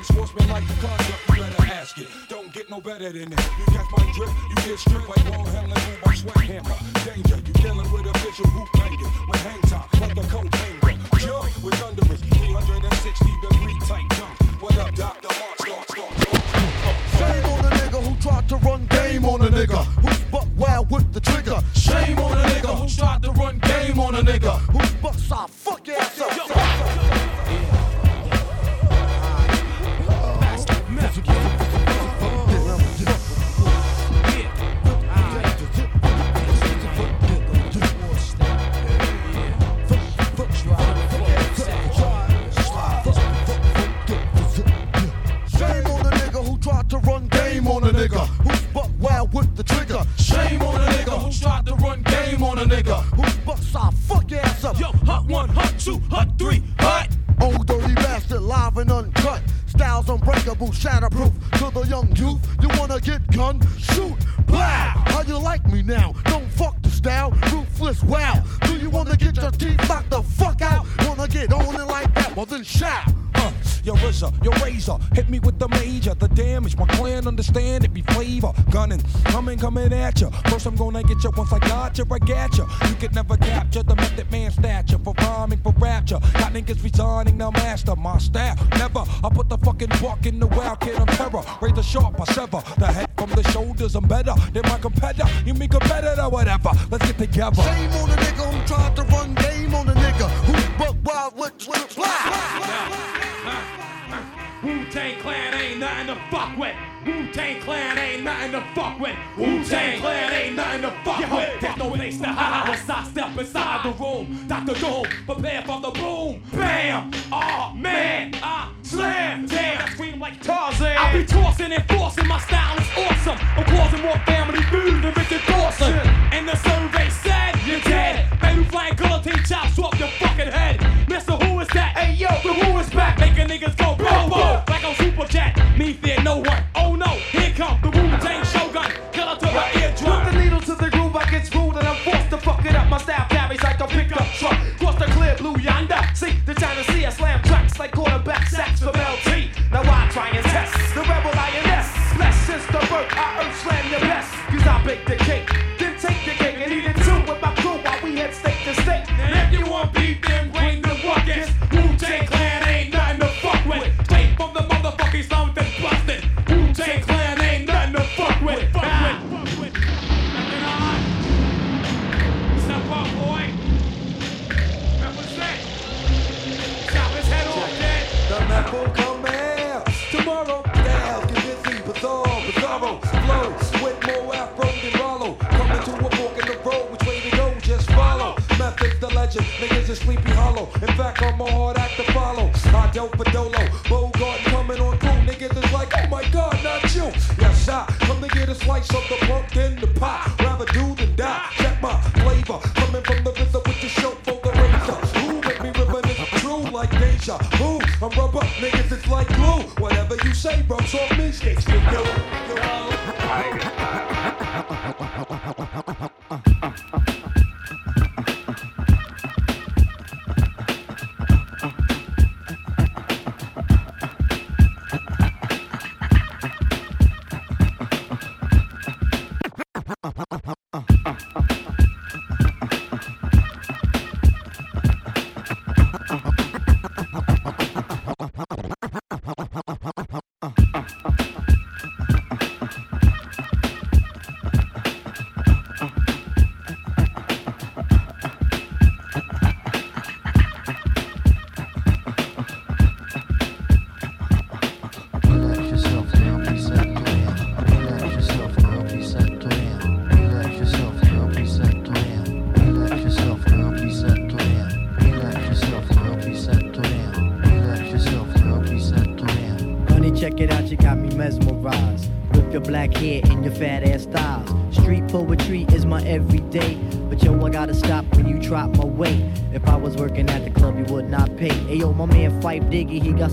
My is unsportsmanlike conduct, you better ask it. Don't get no better than that. You catch my drip, you get stripped like Wall Helen move by sweat hammer. Danger, you dealing with a hoop banging. With hang time, like a coat hanger. With thunderous, 360 degree tight. What up? The Shame on the nigga who tried to run game on a nigga who's buck wild with the trigger. Shame on the nigga who tried to run game on a nigga who's buck side. Fuck ass up. Yeah. Wu Tang Clan ain't nothing to fuck with. Wu Tang Clan ain't nothing to fuck with. There's no place to hide once I step inside the room. Dr. Doom,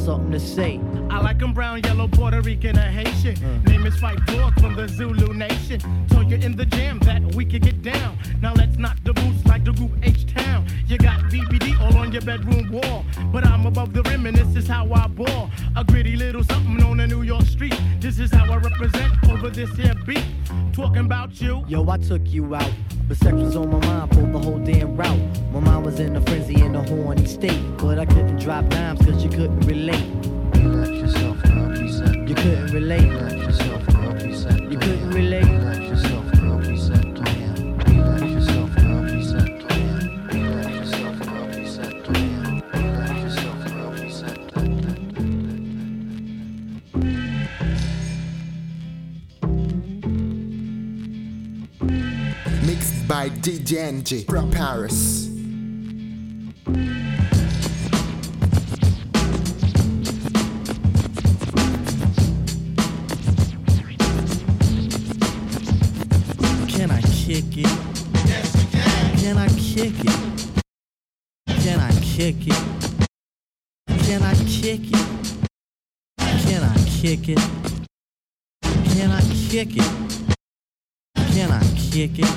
something to say. I like 'em brown, yellow, Puerto Rican, or Haitian. Mm. Name is Phife Dawg from the Zulu Nation. Told you in the jam that we could get down. Now let's knock the boots like the group H Town. You got BBD all on your bedroom wall. But I'm above the rim and this is how I ball. A gritty little something on a New York street. This is how I represent over this here beat. Talking about you. Yo, I took you out. But sex was on my mind for the whole damn route. My mind was in a frenzy in a horny state. But I couldn't drop dimes cause you couldn't relate. Relax yourself, girl, please You couldn't relate. Relax yourself, girl, please You couldn't relate. Mixed by from Paris. Can I kick it? Yes, you can. Can I kick it? Can I kick it? Can I kick it? Can I kick it? Can I kick it? Can I kick it?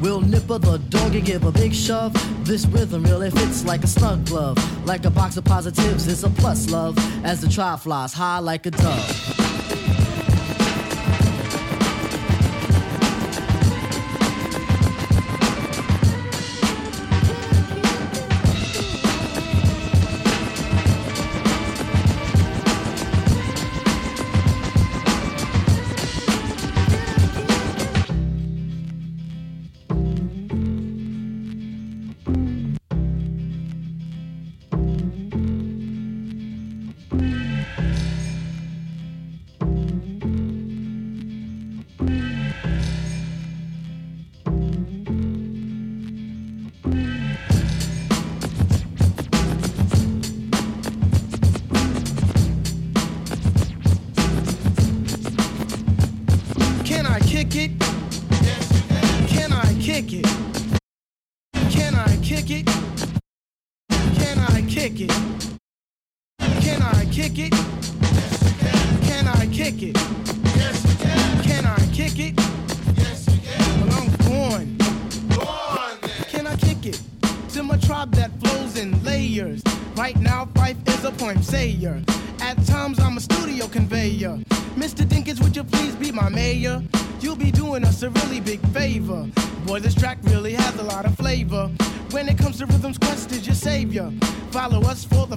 We'll nipper the dog and give a big shove. This rhythm really fits like a snug glove. Like a box of positives, it's a plus love. As the tribe flies high like a dove.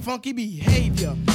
Funky behavior.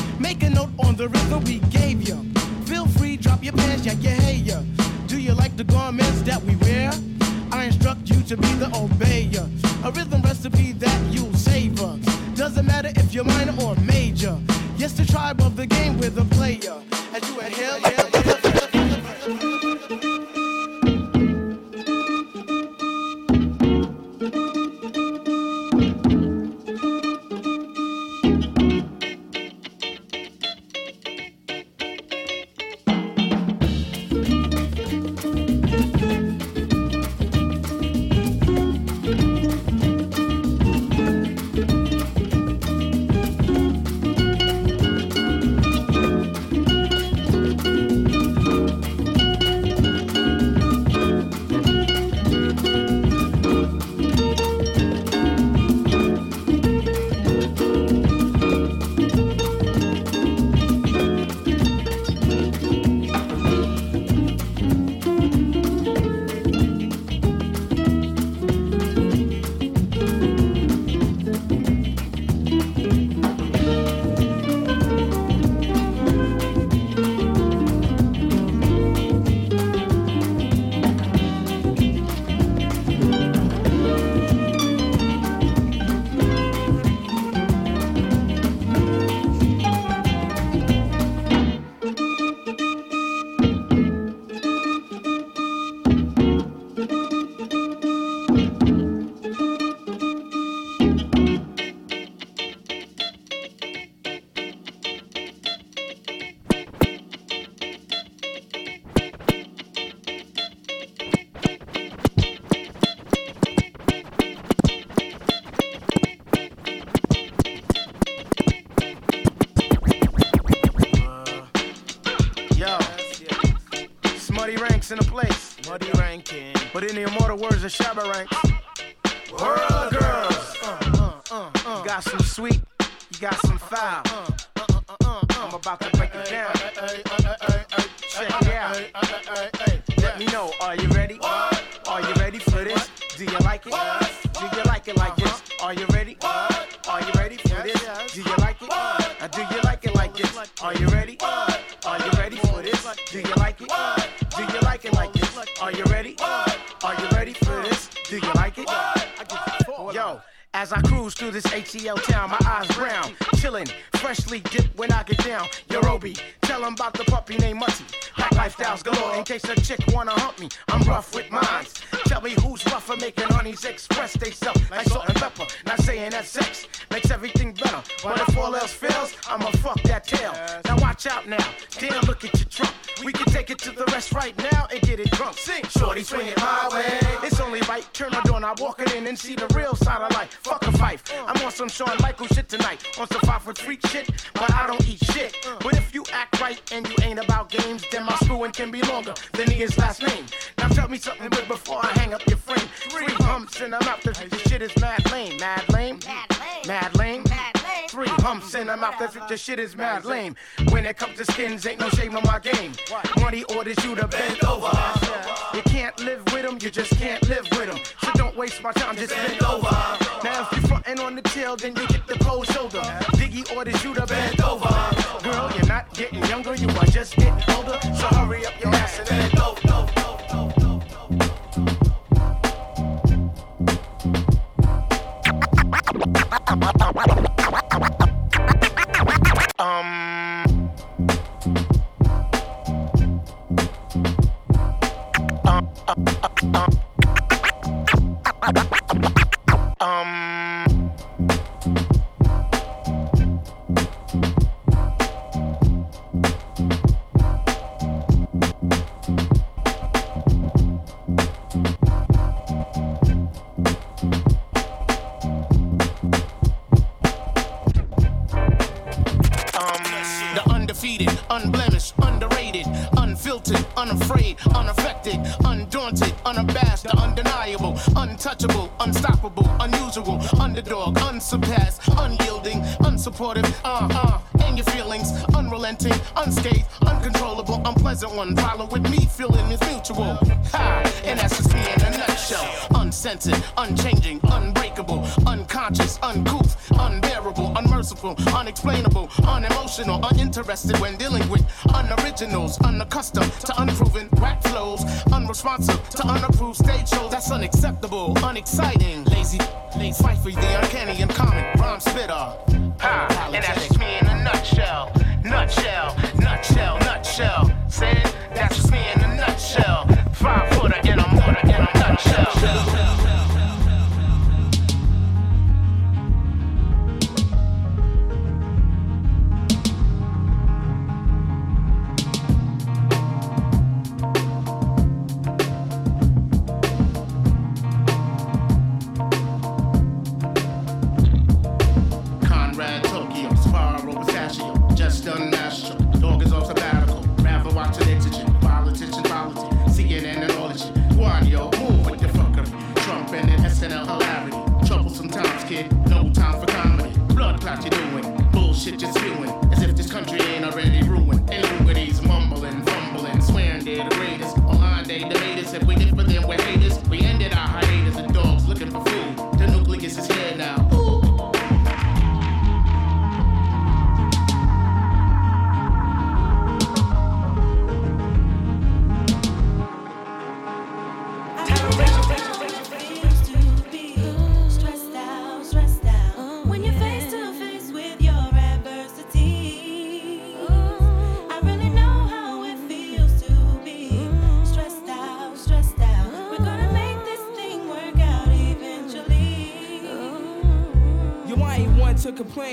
Skins,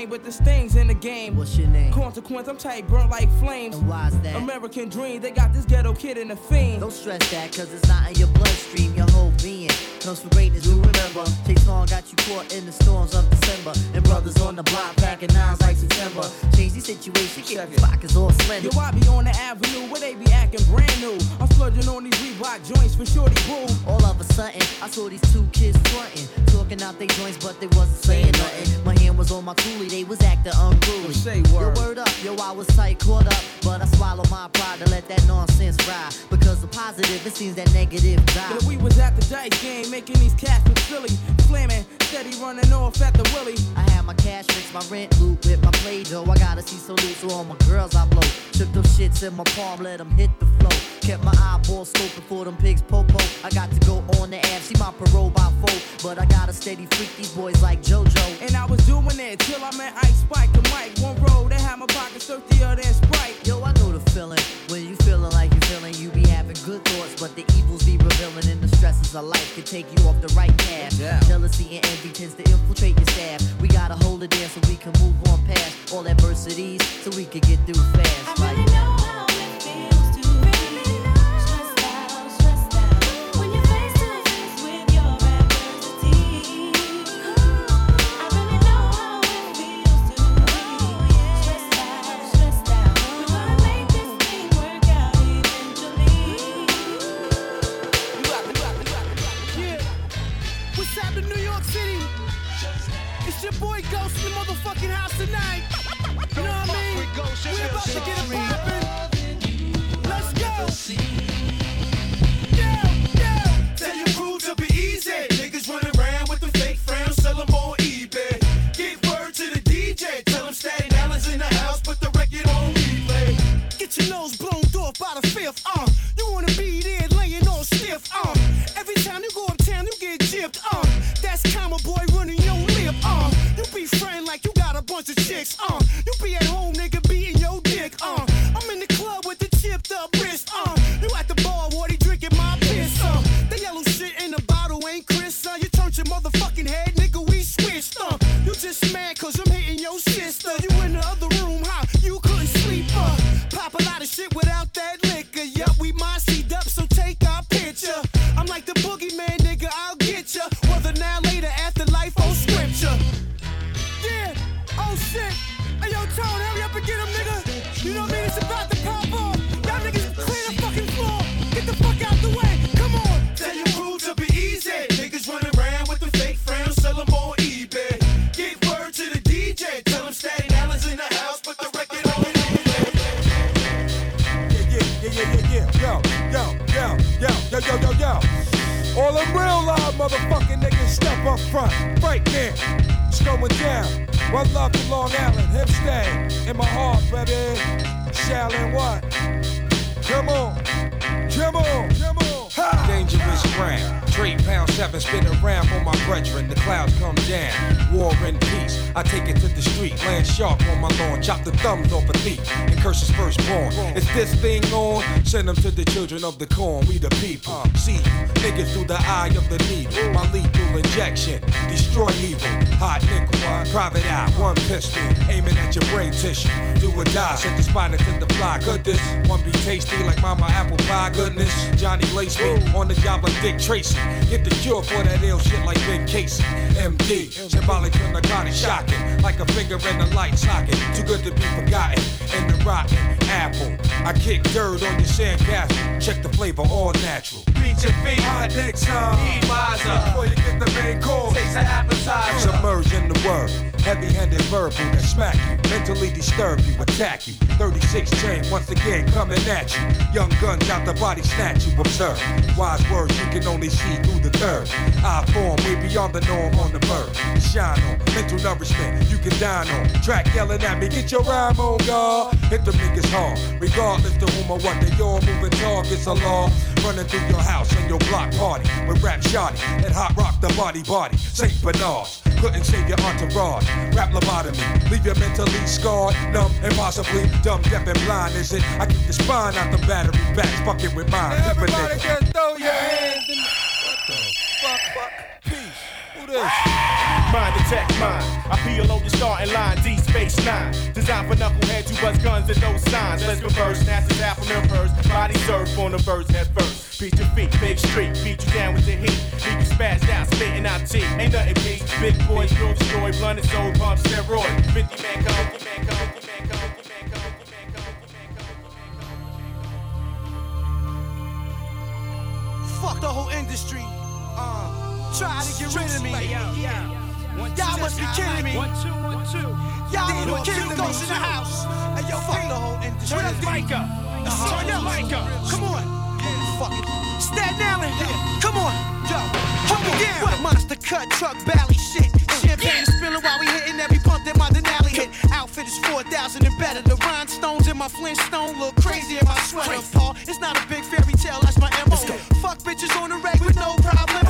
complain, but there's things in the game. What's your name? Consequence, I'm tight, burnt like flames. And why's that? American dream, they got this ghetto kid in the fiend. Don't stress that, cause it's not in your bloodstream. Your whole being comes for greatness. You remember, Chase Long got you caught in the storms of December. And brothers on the block packing nines like September. Change the situation, get the pockets all slender. Yo, I be on the avenue where they be acting brand new. On these Reebok joints for shorty boo. All of a sudden, I saw these two kids frontin', talking out their joints, but they wasn't saying nothing. My hand was on my coolie, they was acting unruly. Say word. Yo, word up, yo, I was tight, caught up, but I swallowed my pride to let that nonsense ride. Because the positive, it seems that negative die. Yeah, we was at the dice game, making these cats look silly. Flamming, steady running off at the willy. I had my cash fix, my rent loop with my play dough. I gotta see so loose, so all my girls I blow. Took those shits in my palm, let them hit the. Kept my eyeball scoping for them pigs popo. I got to go on the app, see my parole by four. But I got a steady freak these boys like JoJo. And I was doing it till I met Ice Spike and Mike. One road, they had my pockets thirstier than Sprite. Yo, I know the feeling. When you feeling like you feeling, you be having good thoughts, but the evils be revealing and the stresses of life can take you off the right path. Yeah. Jealousy and envy tends to infiltrate your staff. We gotta hold it there so we can move on past all adversities, so we can get through fast. I really know Shaolin what? Come on. Come on. Come on. Ha! Dangerous round. Trade pound seven, spin around for my brethren. The clouds come down. War and peace. I take it to the street. Land sharp on my lawn. Chop the thumbs off a thief. And curse his firstborn. Is this thing on? Send them to the children of the corn. We the people. See. Niggas through the eye of the needle. My lethal injection. Destroy evil. Hot nickel. Private eye. One pistol. Aiming at your brain tissue. Do or die. Set the spine into the fly. Good this. One be tasty like mama apple pie. Goodness. Johnny lace me on the job like Dick Tracy. Get the cure for that ill shit like Ben Casey. MD. Symbolic to narcotic shocking. Like a finger in the light socket. Too good to be forgotten. In the rotten apple. I kick dirt on your sandcastle. Check the flavor, all natural. Beat your feet. Hot next time. Eat wiser. Before you get the main course. Taste an appetizer. Submerge in the word. Heavy-handed verbal that smack you. Mentally disturb you, attack you. 36 chain once again coming at you. Young guns out the body snatch you. Observe. Wise words you can only see through the third. I form way beyond the norm on the bird. Shine on. Mental nourishment you can dine on. Track yelling at me. Get your rhyme on, God. Hit the niggas hard. Regardless to whom or what they all moving targets a law. Running through your house and your block party. With rap shoddy and hot rock the body body. St. Bernard. Couldn't save your entourage. Rap lobotomy, leave you mentally scarred, numb, and possibly dumb, deaf, and blind. Is it? I keep the spine out the battery backs, fucking with mine. Everybody just throw your hands in the fuck, fuck? Peace. Who this? Mind attack mine. I peel PLO the starting line, Deep Space Nine. Designed for knuckleheads who bust guns and no signs. Let's reverse, NASA's Alpha first. Body surf on the verse head first. Beat your feet, big street, beat you down with the heat. Leave you spazzed out, spitting out teeth. Ain't nothing peace. Big boys, room destroy, blunt and soul pump, steroid. 50 man come, 50 man come, 50 man come, 50 man come, 50 man come, 50 man come. Fuck the whole industry. Uh, try to get rid of me. Y'all must be kidding me. One, two, one, two. Y'all two, kids one, ghosts in the house. Hey, yo, fuck the whole industry. Turn the mic up. Turn the mic up. Come on. Fuck it. Staten Island. Come on. Yo. Hold me down. What monster cut truck bally shit. Champagne spilling while we hitting every pump that my Outfit is 4,000 and better. The rhinestones in my Flintstone look crazy in my sweater, Paul. It's not a big fairy tale, that's my MO. Fuck bitches on the reg with no problem.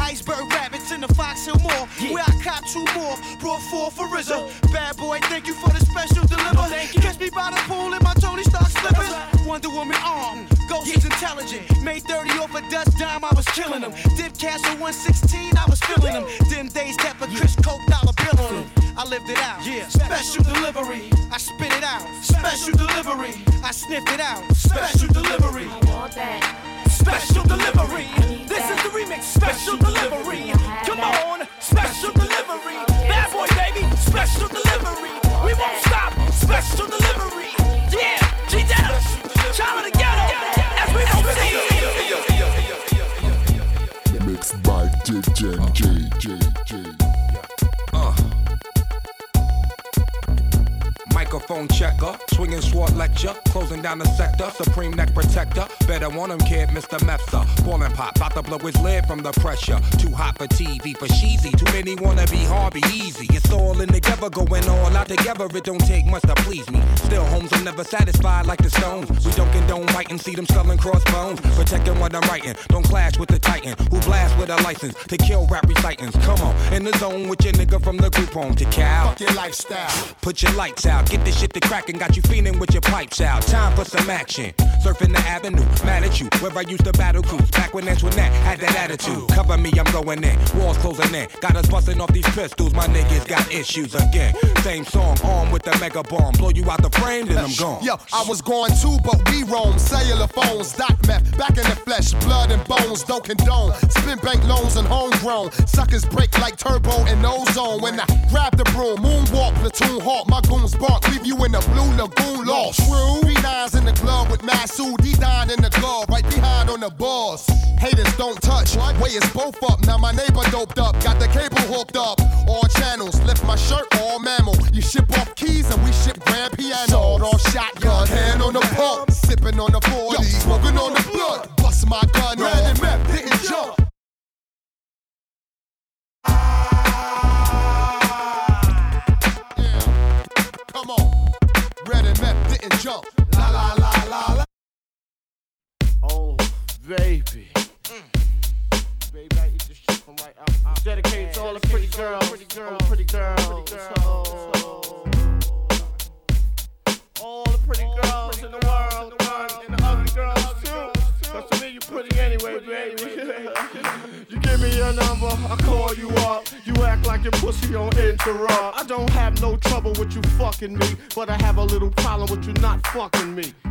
Iceberg rabbits in the Fox Hill Mall. Where I cop two more. Brought four for RZA. Bad boy, thank you for the special deliver. Catch me by the pool in my Tony Stark slippers. Wonder Woman arm. Ghost is intelligent. May 30 off a dust dime, I was killing them. Dip Castle 116, I was feeling them. Them days kept a Chris Coke dollar bill on them. I lived it out. Yeah. Special delivery. I spit it out. Special delivery. I sniffed it out. Special delivery. I want that. Special delivery. This is the remix. Special delivery. Come on. Special delivery. Bad boy, baby. Special delivery. We won't stop. Special delivery. Yeah. G down. Child of the ghetto. As we proceed. Mixed by DJ Microphone checker, swinging sword lecture, closing down the sector, supreme neck protector. Better want him, kid, Mr. Mepsa. Ballin' pop, about to blow his lid from the pressure. Too hot for TV, for cheesy. Too many wanna be Harvey Easy. It's all in together, going all out together. It don't take much to please me. Still, homes are never satisfied like the Stones. We don't condone writing, see them selling crossbones. Protecting what I'm writing, don't clash with the Titan who blast with a license to kill rap recitants. Come on, in the zone with your nigga from the group home to Cal. Fuck your lifestyle. Put your lights out, get this shit to crackin', got you feeling with your pipes out. Time for some action. Surfing the avenue, mad at you, where I used to battle cruise. Back when Antoinette had that attitude. Cover me, I'm going in. Walls closing in. Got us busting off these pistols, my niggas got issues again. Same song, armed with the mega bomb. Blow you out the frame, then I'm gone. Yo, I was going too, but we roam. Cellular phones, dot map, back in the flesh, blood and bones, don't condone. Spin bank loans and homegrown. Suckers break like turbo and ozone. When I grab the broom, moonwalk, platoon hawk, my goons bark, leave you in the blue lagoon lost. True. B9's in the glove with Masu, D9 in the glove, right behind on the balls. Haters don't touch, way is both up. Now my neighbor doped up, got the cable hooked up. All channels, lift my shirt, all mammal. You ship off keys and we ship grand piano. Sawed off shotgun, hand on the pump, sipping on the 40, smoking on the baby. Mm. Baby, I eat this shit from right out. out. Dedicated to all the pretty girls. Pretty girls. Pretty girls. Oh. All the pretty girls in the world. And the ugly girls too. Cause to me you pretty anyway, baby. you give me your number, I call you up. You act like your pussy on interrupt. I don't have no trouble with you fucking me, but I have a little problem with you not fucking me.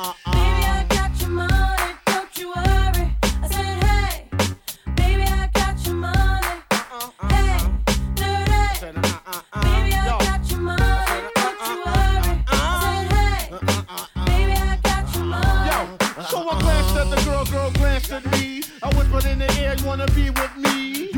Uh-uh. Baby, I got your money, don't you worry. I said, hey, baby, I got your money. Uh-uh. Hey, dirty. Uh-uh, baby, I got your money, don't you worry. I said, hey, baby, I got your money. So I glanced at the girl, girl glanced at me. I whispered in the air, you wanna be with me?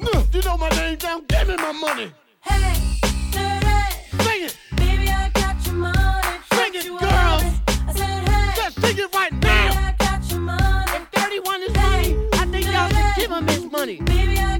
No, you know my name down, give me my money. Hey, dirty. Sing it. Baby, I got your money. Sing it, girls. I said, hey. Just sing it right Baby, now. I got your money. If 31 is money, I think y'all should give him his money. Baby, I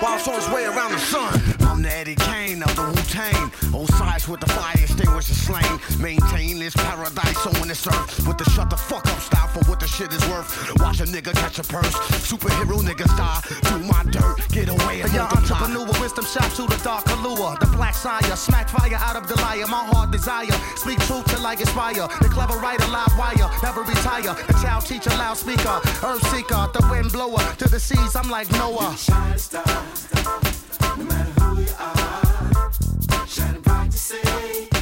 while it's on its way around the sun. I'm the Eddie Kane of the Wu Tang. Old sides with the fire extinguisher slain. Maintain this paradise on this earth with the shut the fuck up style for what the shit is worth. Watch a nigga catch a purse. Superhero niggas die. Do my dirt, get away and Yo, multiply. Wisdom shop to the dark allure. The black sire, smack fire out of the liar. My heart desire, speak truth till I inspire. The clever writer, live wire, never retire. The child teacher, loudspeaker, earth seeker, the wind blower. To the seas, I'm like Noah. Shining star, no matter who you are, shining bright to see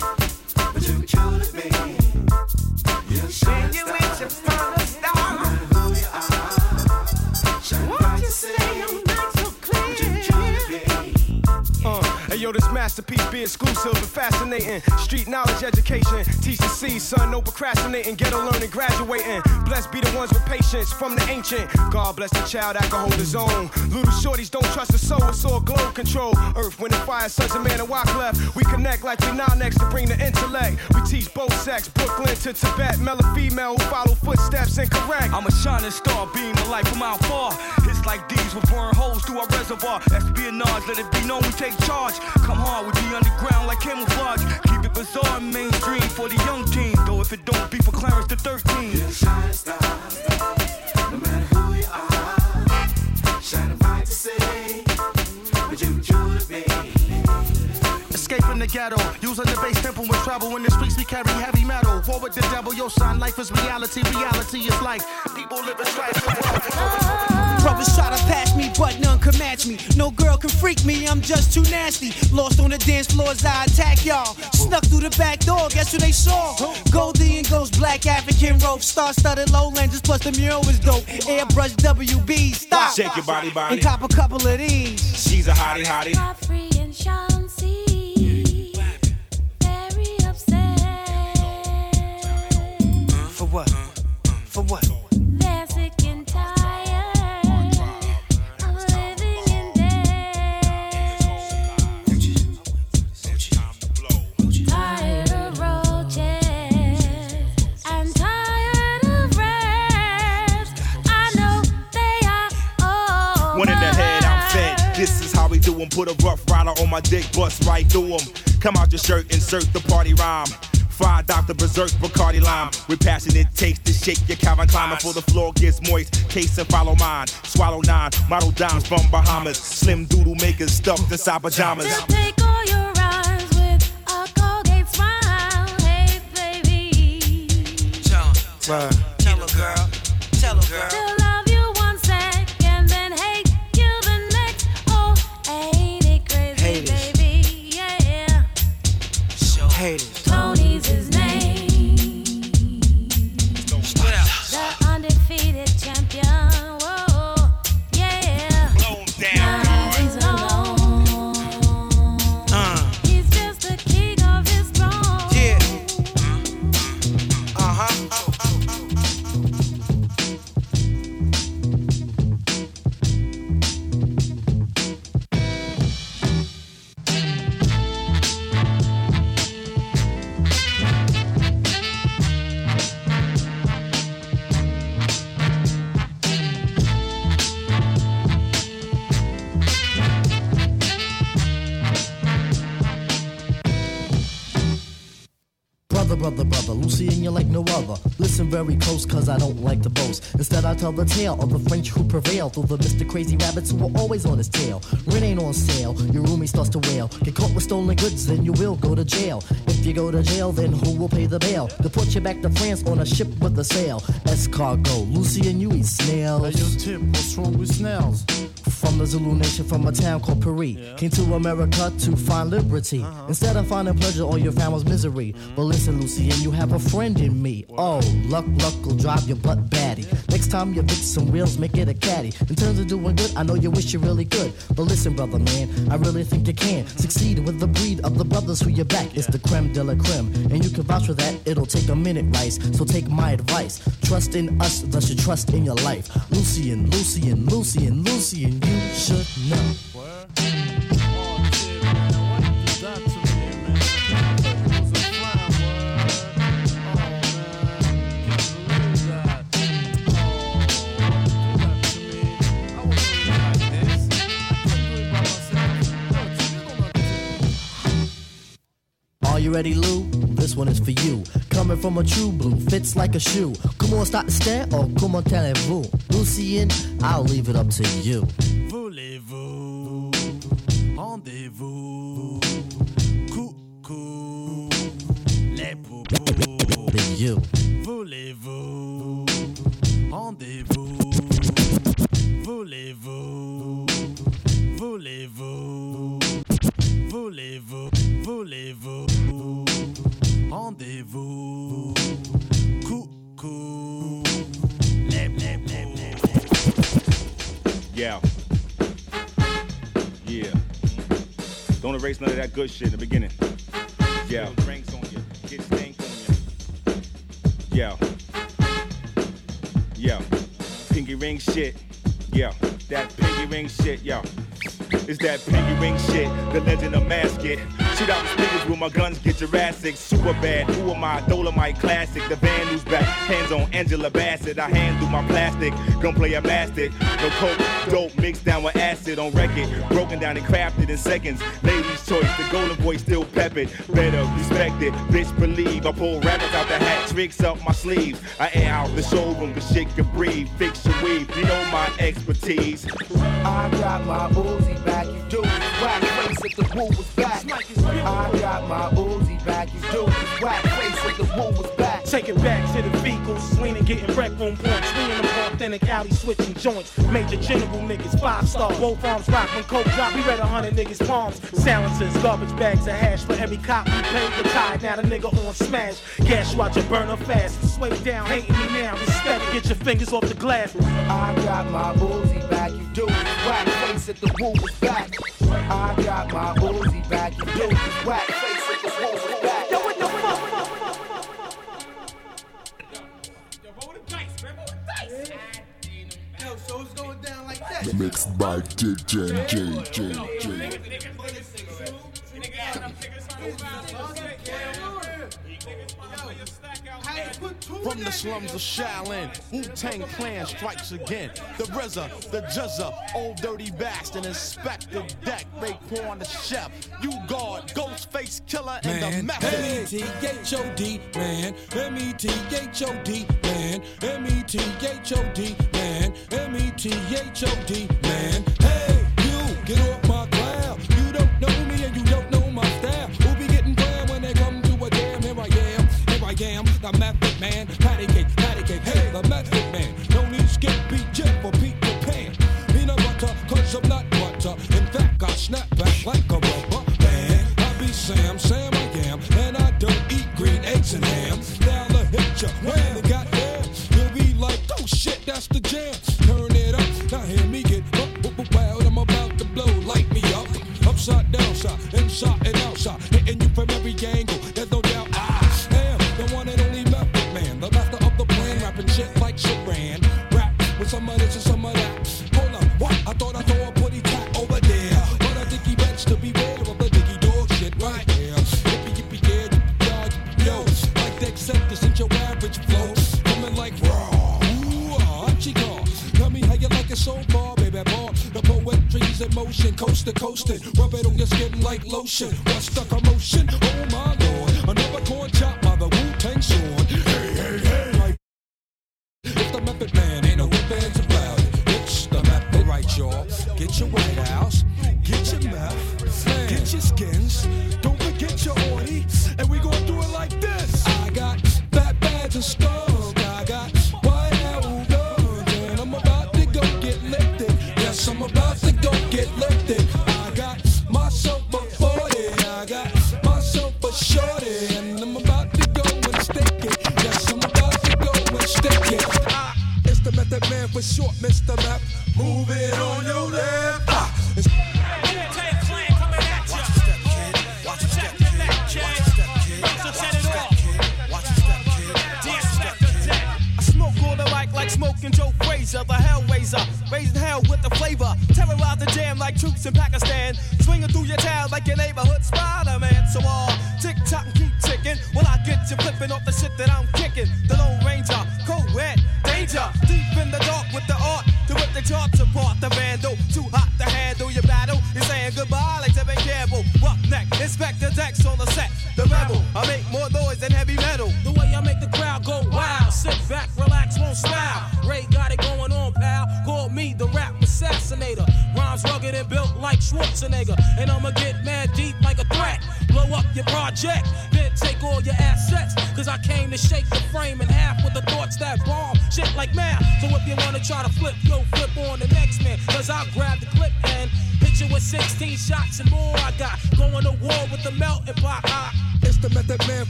yo, this masterpiece, be exclusive and fascinating. Street knowledge education, teach the C, son, no procrastinating, Get a learning, graduating. Blessed be the ones with patience from the ancient. God bless the child that can hold his own. Little shorties don't trust the soul, it's all glow control. Earth, wind, and fire, sons of man and walk left. We connect like we now next to bring the intellect. We teach both sex, Brooklyn to Tibet, male or female who follow footsteps and correct. I'm a shining star, beam of light from out far. Hits like these will burn holes through our reservoir. Espionage, let it be known we take charge. Come hard with the underground like camouflage. Keep it bizarre and mainstream for the young team. Though if it don't be for Clarence the 13. You're a star, no matter who you are. Shining bright to say, Escaping the ghetto, using the bass temple with trouble. In the streets, we carry heavy metal. War with the devil, yo, son, life is reality. Reality is life. People live in strife. Brothers try to pass me, but none can match me. No girl can freak me, I'm just too nasty. Lost on the dance floors, I attack y'all. Snuck through the back door, guess who they saw? Goldie and Ghost, black African rope, star studded lowlanders, plus the mural was dope. Airbrush WB, stop. Shake your body, body. And cop a couple of these. She's a hottie, hottie. What? For what? They're sick and tired of living in debt. Tired of roaches and tired of rats. I know they are all One in the head, I'm fed. This is how we do 'em. Put a rough rider on my dick, bust right through 'em. Come out your shirt, insert the party rhyme. Fried Dr. Berserk Bacardi Lime. With passionate taste to shake your Calvin Klein before the floor gets moist. Case and follow mine. Swallow nine. Model dimes from Bahamas. Slim doodle makers stuffed inside pajamas. They'll no other. Listen very close, cause I don't like to boast. Instead, I tell the tale of the French who prevailed over Mr. Crazy Rabbits who were always on his tail. Rent ain't on sale, your roomie starts to wail. Get caught with stolen goods, then you will go to jail. If you go to jail, then who will pay the bail? To put you back to France on a ship with a sail. Escargot, Lucy and you eat snails. Hey, yo, Tip, what's wrong with snails? From the Zulu nation, from a town called Paris. Came to America to find liberty. Uh-huh. Instead of finding pleasure, all you found was misery. Mm-hmm. But listen, Lucy, and you have a friend in me. Oh, luck, luck will drive your butt batty. Next time you fix some wheels, make it a caddy. In terms of doing good, I know you wish you really could. But listen, brother, man, I really think you can mm-hmm. succeed with the breed of the brothers who you back. It's the creme de la creme. And you can vouch for that, it'll take a minute, Rice. So take my advice. Trust in us, thus you trust in your life. Lucien, Lucien, Lucien, Lucien, you ready, Lou? This one is for you. Coming from a true blue, fits like a shoe. Come on, start to stare or come comment allez-vous? Lucien, I'll leave it up to you. Yeah. Yeah. Mm-hmm. Don't erase none of that good shit in the beginning. Yeah. Drinks on you. Get stank on you. Yeah. Yeah. Pinky ring shit. Yeah. That pinky ring shit. Yeah. It's that pinky ring shit, the legend of Masket. Shoot out the speakers with my guns, get Jurassic. Super bad, who am I? Dolomite classic. The band who's back, hands on Angela Bassett. I hand handle my plastic, gunplay a mastic. No coke, dope mixed down with acid on record. Broken down and crafted in seconds. Ladies' choice, the golden boy still peppered. Better respect it, bitch believe. I pull rabbits out the hat, tricks up my sleeves. I air out the showroom, the shit can breathe. Fix your weave, you know my expertise. I got my Uzi back, you do whack face if the Wu was back. I got my Uzi back, you do whack face if the Wu was back. Take it back to the vehicles, leaning, getting wrecked on points. We in the authentic alley switching joints. Major general niggas, five star. Both arms rock when coke drop. We read a hundred niggas' palms. Silencers, garbage bags of hash for every cop we paid the tide. Now the nigga on smash. Gas you out your burner fast. Sway down, hating me now. Respect, get your fingers off the glass. I got my Uzi back, you do whack face the Wu was back. I got my Uzi back, you do whack face if the Wu was back. Yo, what the fuck? Yo, so it's going down like that. Mixed by DJ J J J. From the slums of Shaolin, Wu Tang Clan strikes again. The RZA, the GZA, Ol' Dirty Bastard, Inspectah Deck, Raekwon the Chef, You Guard, Ghostface Killah, and the Man, Method. M-E-T-H-O-D, man. M-E-T-H-O-D, man. M-E-T-H-O-D, man. M-E-T-H-O-D, man. Hey, you, get off my cloud. You don't know me and you don't know my style. Who be getting down when they come to a jam? Here I am, here I am, the method man. Patty cake, patty cake, hey, the method man. No need skip, jet for Peter Pan. Peanut butter, cause I'm not butter. In fact, I snap back like a rubber band. I be Sam, Sam I am, and I don't eat green eggs and ham. Now I hit ya it got there. You'll be like, oh shit, that's the jam. Turn it up, now hear me get wild. I'm about to blow, light me up. Upside, down, downside, inside and outside, hitting you from every angle. Motion, coast to coast, and rub it on your skin like lotion. What's the commotion? Oh my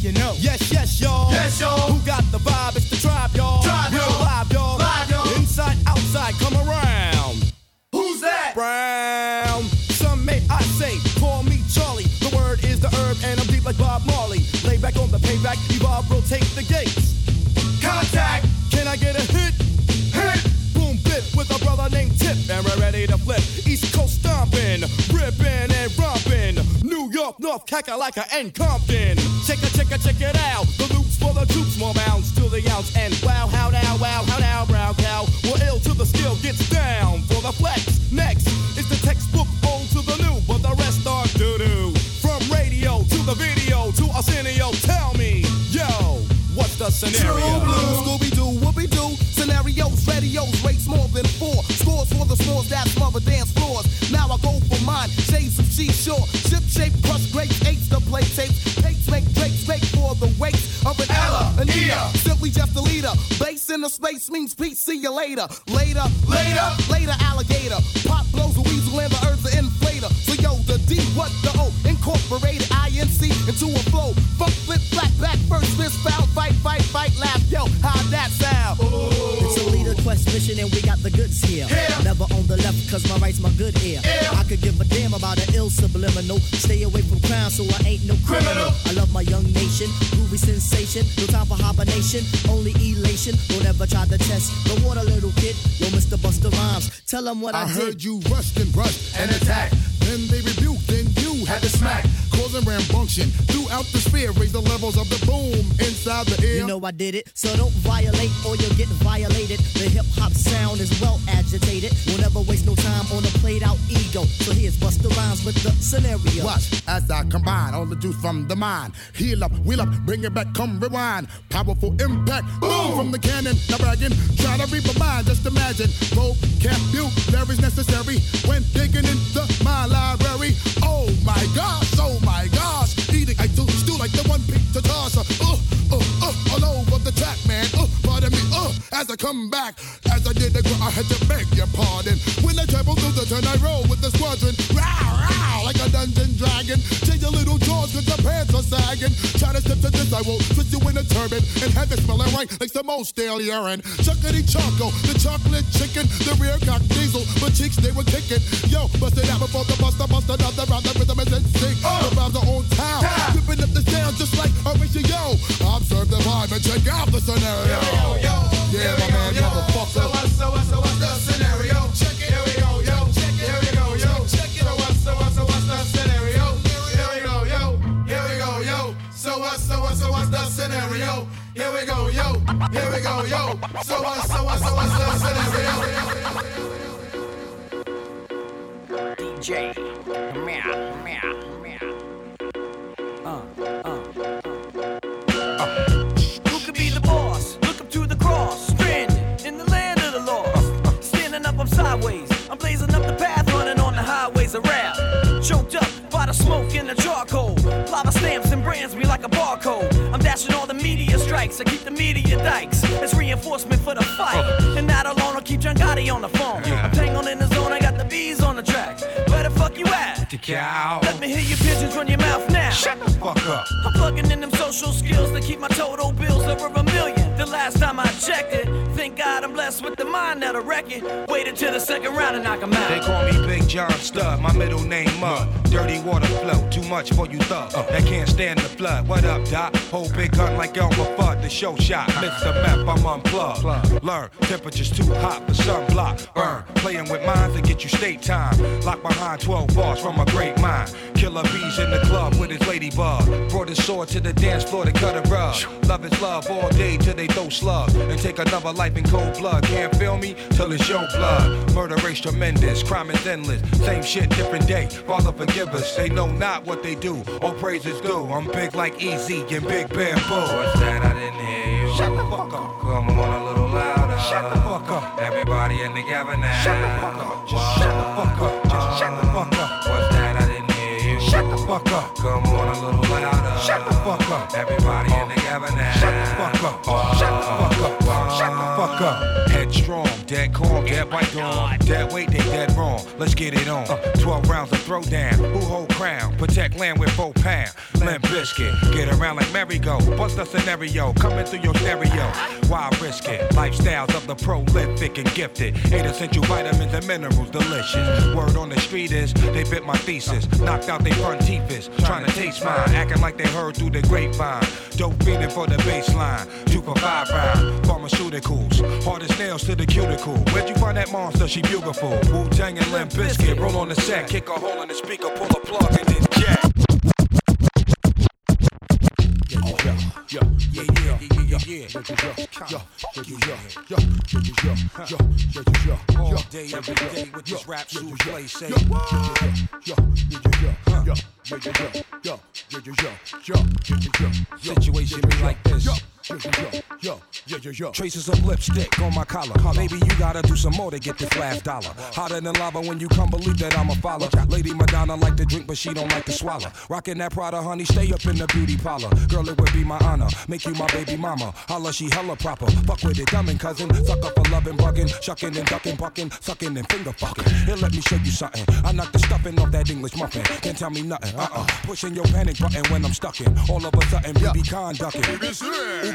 you know. Yes, yes, y'all. Yes, y'all. Who got the vibe? It's the tribe, y'all. Tribe, Real y'all. live, y'all. Live, y'all. Inside, outside, come around. Who's that? Brown. Some may I say, call me Charlie. The word is the herb, and I'm deep like Bob Marley. Lay back on the payback, evolve, rotate the gates. Contact. Can I get a hit? Hit. Boom, bit with a brother named Tip, and we're ready to flip. East Coast stomping, ripping and romping. New York, North Kakalaka, and Compton. Check it, check it, check it out. The loops for the troops, more bounds to the ounce. And wow, how now, wow, how now, brown cow. We're ill till the skill gets down for the flex. Next is the textbook old to the new, but the rest are doo doo. From radio to the video to Arsenio, tell me, yo, what's the scenario? Scooby Doo, Whoopi Doo, scenarios, radios, the space means peace. See you later, later, later, later, alligator. Pop blows a weasel and the earth's an inflator. So yo, the D, what the O, incorporated INC into a flow. Funk flip, flat back, first fist foul, fight, fight, fight, laugh. Yo, how that sound? It's a leader quest mission and we got the goods here. Never on the left cause my right's my good ear. I could give a damn about an ill subliminal. Stay away from crime so I ain't no criminal. I love my young nation, groovy sensation. No time for hibernation, only elation. Don't ever try to test the water, little kid. Yo, Mr. Busta Rhymes, tell them what I, I did. heard you rushed and rushed and attacked. Then they rebuked, then you had to smack. Causing rambunction throughout the sphere. Raise the levels of the boom inside the ear. You know I did it, so don't violate or you'll get violated. The hip hop sound is well agitated. We'll never waste no time on a played out ego. So here's Busta Rhymes with the scenario. Watch as I combine all the juice from the mind. Heal up, wheel up, bring it back, come rewind. Powerful impact, boom from the cannon. Now bragging, try to read my mind. Just imagine, vocabulary's necessary when digging into my library. Oh my gosh, oh my gosh, eating I do stew like the one pizza tosser. Uh, uh, uh, all over the track, man. Uh, pardon me, uh, as I come back. As I did the I had to beg your pardon. When I travel through the turn, I roll with the squadron. Row, row, a dungeon dragon. Change your little jaws cause your pants are sagging. Try to step to this, I will twist you in a turban and have it smelling right like some old stale urine. Chuckity choco, the chocolate chicken, the rear cock diesel, but cheeks they were kicking. Yo, bust it out before the buster, bust another round. The rhythm is in sync. Uh. The vibes are on town, ripping up the sound just like a ratio. Observe the vibe and check out the scenario. Yeah, my man, motherfucker. So what, so what, so what's the scenario? Check it. Here we go, scenario? Here we go, yo. Here we go, yo. So what, so what, so what's the scenario? DJ, meow, meow, meow. Uh, uh, Who could be the boss? Look up to the cross, stranded in the land of the lost. Standing up, I'm sideways. I'm blazing up the path, running on the highways of rap. Choked up by the smoke and the charcoal. Lava stamps and brands me like a barcode. I'm all the media strikes. I keep the media dikes. It's reinforcement for the fight. Oh. And that alone will keep John Gotti on the phone. I'm tangled in the zone, I got you at? The cow. Let me hear your pigeons run your mouth now. Shut the fuck up. I'm plugging in them social skills to keep my total bills over a million. The last time I checked it, thank God I'm blessed with the mind that'll wreck it. Waited till the second round and knock 'em out. They call me Big John Stud, my middle name Mud. Dirty water flow, too much for you thug. Uh. That can't stand the flood. What up, Doc? Whole big gun like Elmer Fudd, the show shot. Mr. Map, I'm unplugged. Learn, temperature's too hot for sunblock. Burn, playing with minds to get you state time. Lock behind 12 bars from a great mind. Killer bees in the club with his ladybug. Brought his sword to the dance floor to cut a rug. Love is love all day till they throw slugs. And take another life in cold blood. Can't feel me till it's your blood. Murder race tremendous, crime is endless. Same shit, different day. Father forgive us. They know not what they do. All praises due. I'm big like Easy and Big Bamboo. What's that? I didn't hear you. Shut the fuck up. Come on a little louder. Shut the fuck up. Everybody in the together now. Shut the fuck up. Just shut the fuck up. Just shut the fuck up. Fuck up. Come on a little louder. Shut the fuck up. Everybody in together now. Shut the fuck up. Shut the fuck up. Shut the fuck up. Headstrong, dead calm, dead oh white on. Dead weight, they dead wrong. Let's get it on. Uh. 12 rounds of throwdown. Who hold crown? Protect land with four pound. Limp Bizkit. Get around like merry-go. Bust a scenario. Coming through your stereo. Why risk it? Lifestyles of the prolific and gifted. Eight essential vitamins and minerals. Delicious. Word on the street is they bit my thesis. Knocked out they front teeth is. Trying to taste mine. Acting like they heard through the grapevine. Dope feeding for the baseline. Two for five round. Pharmaceuticals. Hardest nails to the cuticle. Where'd you find that monster? She beautiful. Wu Tang and Limp Bizkit. Roll on the set. Kick a hole in the speaker. Pull a plug and then jack. Yeah, yeah, yeah, yeah, yeah, yeah, yeah, yeah, yeah, yeah, All day, every day with this rap shoes play. Say, Situation be like this. Traces of lipstick on my collar. Maybe you gotta do some more to get this last dollar. Hotter than lava when you come, believe that I'm a follower. Lady Madonna like to drink, but she don't like to swallow. Rockin' that Prada, honey, stay up in the beauty parlor. Girl, it would be my honor. Make you my baby mama. Holla, she hella proper. Fuck with it, dumb and cousin. Suck up for lovin', buggin', shucking and duckin', bucking, suckin' and finger fucking. Here, let me show you something. I knock the stuffing off that English muffin. Can't tell me nothing. Uh uh. Pushing your panic button when I'm stuck in. All of a sudden, BB Con ducking.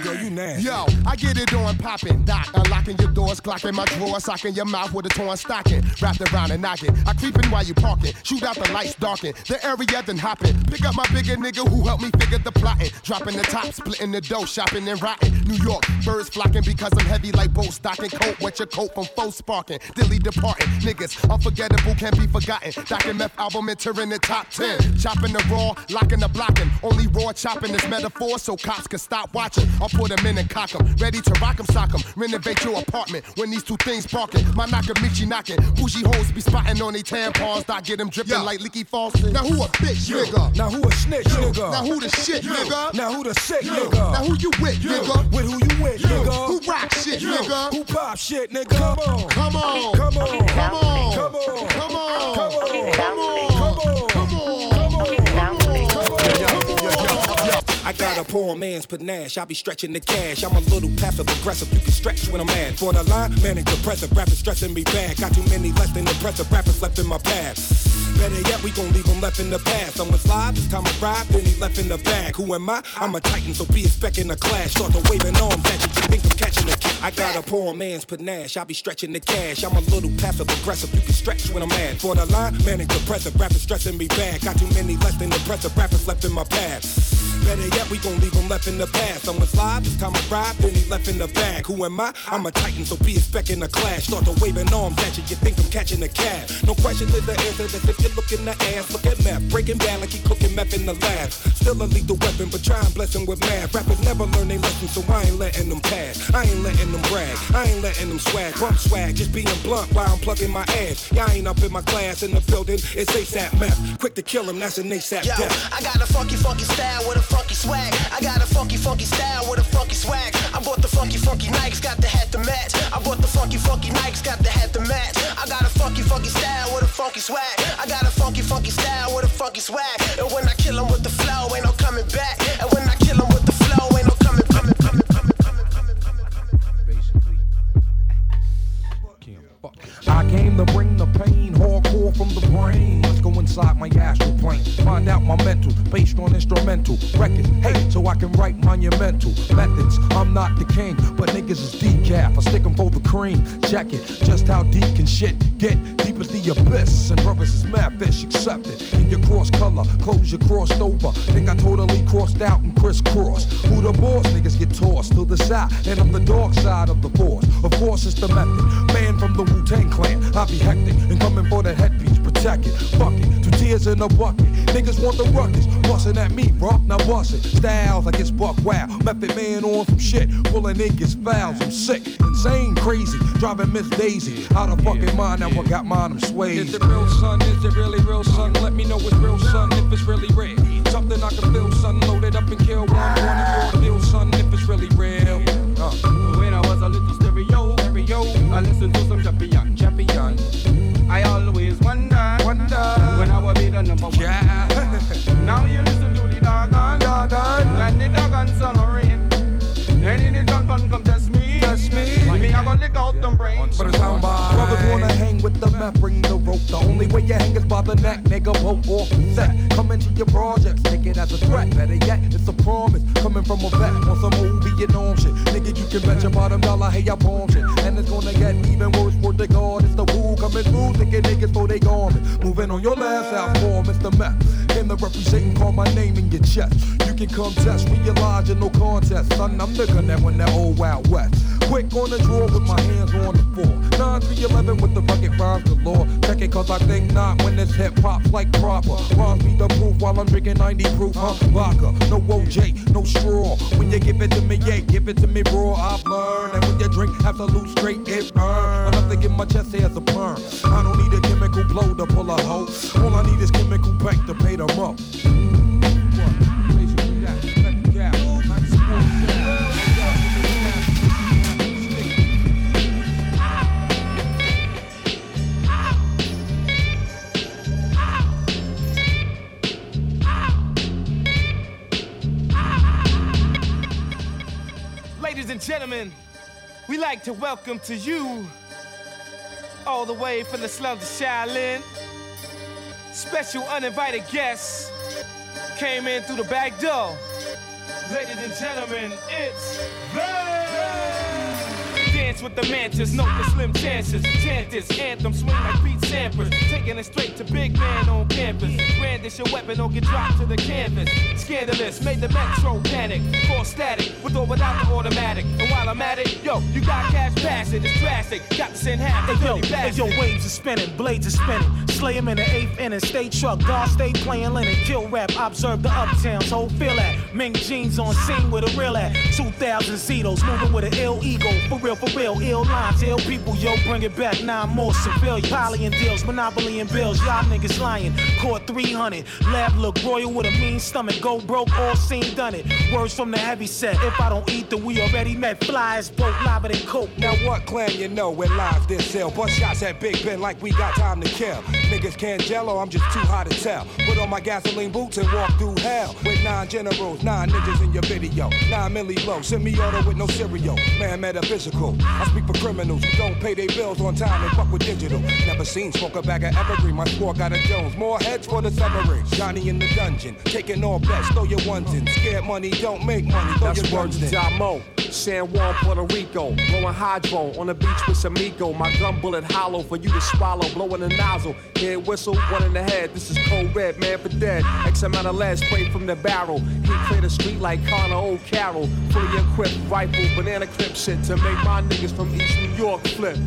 Girl, you nasty. Yo, I get it on poppin', doc. Unlocking your doors, clocking my drawer, socking your mouth with a torn stocking. Wrapped around and knocking. I creepin' while you parking. Shoot out the lights, darken. The area then hopping. Pick up my bigger nigga who helped me figure the plotting. Dropping the top, splitting the dough, shopping and rotting. New York, birds flocking because I'm heavy like boat stocking. Coat, wet your coat from foe sparking. Dilly departing. Niggas, unforgettable, can't be forgotten. Doc and Meth album entering the top 10. Chopping the raw, locking the blocking. Only raw chopping is metaphor so cops can stop watching. Put them in and cock 'em. Ready to rock 'em, sock 'em. Renovate your apartment when these two things barking. My Nakamichi knocking. Bougie hoes be spotting on they tampons. Doc get them dripping like leaky faucet. Now who a bitch, nigga? Now who a snitch, nigga? Now who the shit, nigga? Now who the sick, nigga? Now who you with, nigga? With who you with, nigga? Who rock shit, nigga? Who pop shit, nigga? Come on. Come on. Come on. Come on. Come on. Come on. Come on. I got a poor man's panache. I be stretching the cash. I'm a little passive aggressive. You can stretch when I'm mad. For the line, manic depressive. Rappers stressing me bad. Got too many less than impressive rappers left in my past. Better yet, we gon' leave him left in the past. Someone slide, this time I ride, then he left in the bag. Who am I? I'm a titan, so be expecting a clash. Start to waving arms at you, think I'm catching a cat. I got a poor man's panache, I be stretching the cash. I'm a little passive aggressive, you can stretch when I'm mad. For the line, manic depressive, rappers stressing me bad. Got too many less than impressive rappers left in my path. Better yet, we gon' leave him left in the past. Someone slide, this time I ride, then he left in the bag. Who am I? I'm a titan, so be expecting a clash. Start to waving arms at you, you think I'm catching a cab. No question to the answer, that's if you look in the ass. Look at meth, breaking down like he cooking meth in the lab. Still a lethal weapon, but try and bless him with math. Rappers never learn their lesson, so I ain't letting them pass. I ain't letting them brag, I ain't letting them swag. Bump swag, just being blunt while I'm plugging my ass. Y'all ain't up in my class in the building, it's ASAP meth. Quick to kill him, that's an ASAP Yo, death. I got a funky, funky style with a funky swag. I got a funky, funky style with a funky swag. I bought the funky, funky Nikes, got the hat to match. I bought the funky, funky Nikes, got the hat to match. I got a funky, funky style with a funky swag. I got a funky, funky style with a funky swag. And when I kill 'em with the flow, ain't no coming back. And when I kill 'em with the I came to bring the pain, hardcore from the brain. Let's go inside my astral plane, find out my mental, based on instrumental records. Hey, so I can write monumental methods. I'm not the king, but niggas is decaf. I stick 'em for the cream. Check it, just how deep can shit get? Deep as the abyss, and brothers is mad fish accepted. In your cross color, clothes you crossed over. Think I totally crossed out and crisscross. Who the boss? Niggas get tossed to the side, and I'm the dark side of the force. Of course, it's the method. Man from the Wu Tang Clan, I be hectic and coming for the headpiece. Protect it, fuck it, two tears in a bucket. Niggas want the ruckus, bustin' at me, bro. Now bust it. Styles like it's buck wow. Method man on some shit, pulling niggas fouls. I'm sick, insane, crazy, driving Miss Daisy out of fucking mind. Now I got mine, I'm swayed. Is it real, son? Is it really real, son? Let me know it's real, son, if it's really real. Something I can feel, son. Load it up and kill one, one and your deal, son, if it's really real. Uh. When I was a little stereo, stereo, I listened to some champion, champion. I always wonder, wonder when I will be the number one. Yeah. now you listen to the doggone, doggone, and the doggone song rain. Any the doggone come test me, test me. Me I gonna lick out them brains. But it's how my brothers wanna hang with the map, bring the rope. The only way you hang is by the neck, nigga. Vote off the set. Come into your projects, take it as a threat. Better yet, it's a promise. Coming from a vet on some movie and on shit. Nigga, you can bet your bottom dollar, hey, I palm shit. And it's gonna get even worse for the God. It's the Wu coming through, thinking niggas for they garment. Moving on your last out for Mr. Meth. Came to represent and call my name in your chest. You can come test, realize you're no contest. Son, I'm the gun that went that old Wild West. Quick on the draw with my hands on the floor. 9 3 11 with the rugged rhymes galore. Check it cause I think not when this hip hop's like proper. Rhymes be the proof while I'm drinking 90 proof, huh? Vodka, no OJ, no straw. When you give it to me, yeah, give it to me raw. I've learned that when you drink Absolut straight, it burn. Enough to get my chest as a perm. I don't need a chemical blow to pull a hoe. All I need is chemical bank to pay them up. And gentlemen, we like to welcome to you, all the way from the slums of Shaolin, special uninvited guests came in through the back door. Ladies and gentlemen, it's the Dance with the mantis, note the slim chances. Chant this anthem, swing like Pete Sampras. Taking it straight to big man on campus. Brandish your weapon or get dropped to the canvas. Scandalous, made the metro panic. Full static, with or without the automatic. And while I'm at it, yo, you got cash passing, it's drastic. Got to send half the Hey yo, hey yo, waves are spinning, blades are spinning. Slay him in the eighth inning, stay truck, God stay playing linen, kill rap, observe the uptowns, whole feel at. Ming jeans on scene with a real at. 2000 Zetos, moving with an ill ego, for real, for real, ill lines, ill people, yo, bring it back, nine more civilian. Poly and deals, monopoly and bills, y'all niggas lying. Court 300, lab look royal with a mean stomach, go broke, all seen done it. Words from the heavy set, if I don't eat, then we already met. Flies, broke, lava than coke. Now what clan you know when lives this ill? Bust shots at Big Ben like we got time to kill. Niggas can't jello, I'm just too hot to tell. Put on my gasoline boots and walk through hell. With nine generals, nine ninjas in your video. Nine milli low, send me order with no cereal. Man, metaphysical. I speak for criminals who don't pay their bills on time and fuck with digital. Never seen smoke a bag of evergreen. My score got a Jones. More heads for the severance. Johnny in the dungeon, taking all bets. Throw your ones in. Scared money don't make money. Throw That's your words to in. Damo. San Juan, Puerto Rico. Blowing hydro on the beach with Samico. My gun bullet hollow for you to swallow. Blowing the nozzle. Head whistle, one in the head. This is cold red, man for dead. X amount of lead sprayed from the barrel. He cleared the street like Connor O'Carroll. Fully equipped rifle, banana clip shit to make my niggas from East New York flip.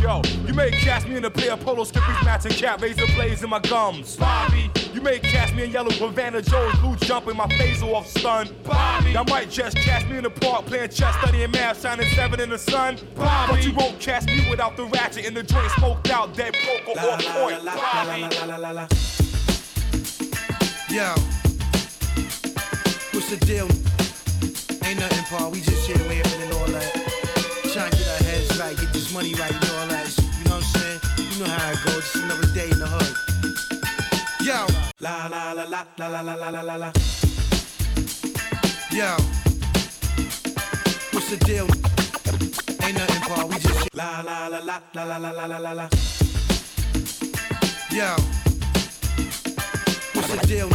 Yo, you may catch me in a pair of polo skippies, matching cap, razor blades in my gums. Bobby, you may catch me in yellow Havana Joe's blue jumping my face off stun. Bobby, y'all might just catch me in the park playing chess, studying math, shining seven in the sun. Bobby, but you won't catch me without the ratchet in the joint, smoked out, dead broke or off point. Bobby. Yo, what's the deal? Ain't nothing, Paul. We just here laughing and all that. Right, get this money right and all that. You know what I'm saying? You know how it goes. Just another day in the hood. Yo, la la la la la la la la la la. Yo, what's the deal? Ain't nothing, Paul. We just la la la la la la la la la la. Yo, what's the deal?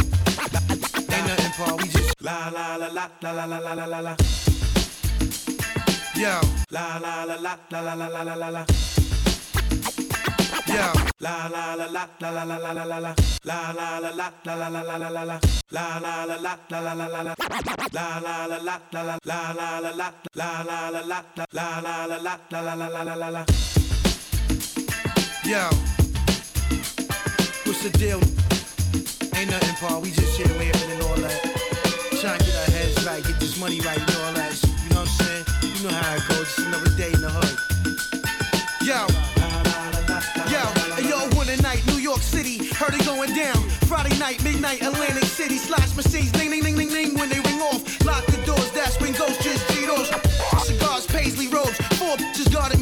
Ain't nothing, Paul. We just la la la la la la la la la. Yo, la la la la la la la la la la la. Yo, la la la la la la la la la la la. La la la la la la la la la la la. La la la la la la la la la. La la la la la la la la la la. La la la la la la la la la la la la la la la la. Yo, what's the deal? Ain't nothing, Paul. We just here laughing and all that. Trying to get our heads right, get this money right and all that. Know how it goes. Just another day in the hood. Yo. Yo, yo, one night, New York City, heard it going down. Friday night, midnight, Atlantic City, slash machines, ding, ding, ding, ding, ding, when they ring off. Lock the doors, that's when ghosts just Cheetos. Cigars, paisley robes, four just guarded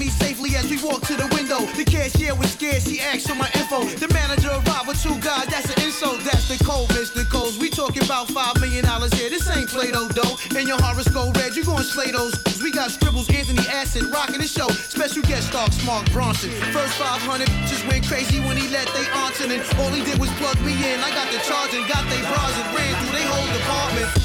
as we walked to the window. The cashier was scared, she asked for my info. The manager arrived with two guys, that's an insult, that's the cold, Mr. Coles. We talking about five million dollars here, this ain't Play-Doh dough. And your horoscope red, you gon' slay those. We got scribbles, Anthony Acid, rocking the show. Special guest star, Mark Ronson. First 500 just went crazy when he let they in, and all he did was plug me in. I got the charge and got they bras and ran through they whole department.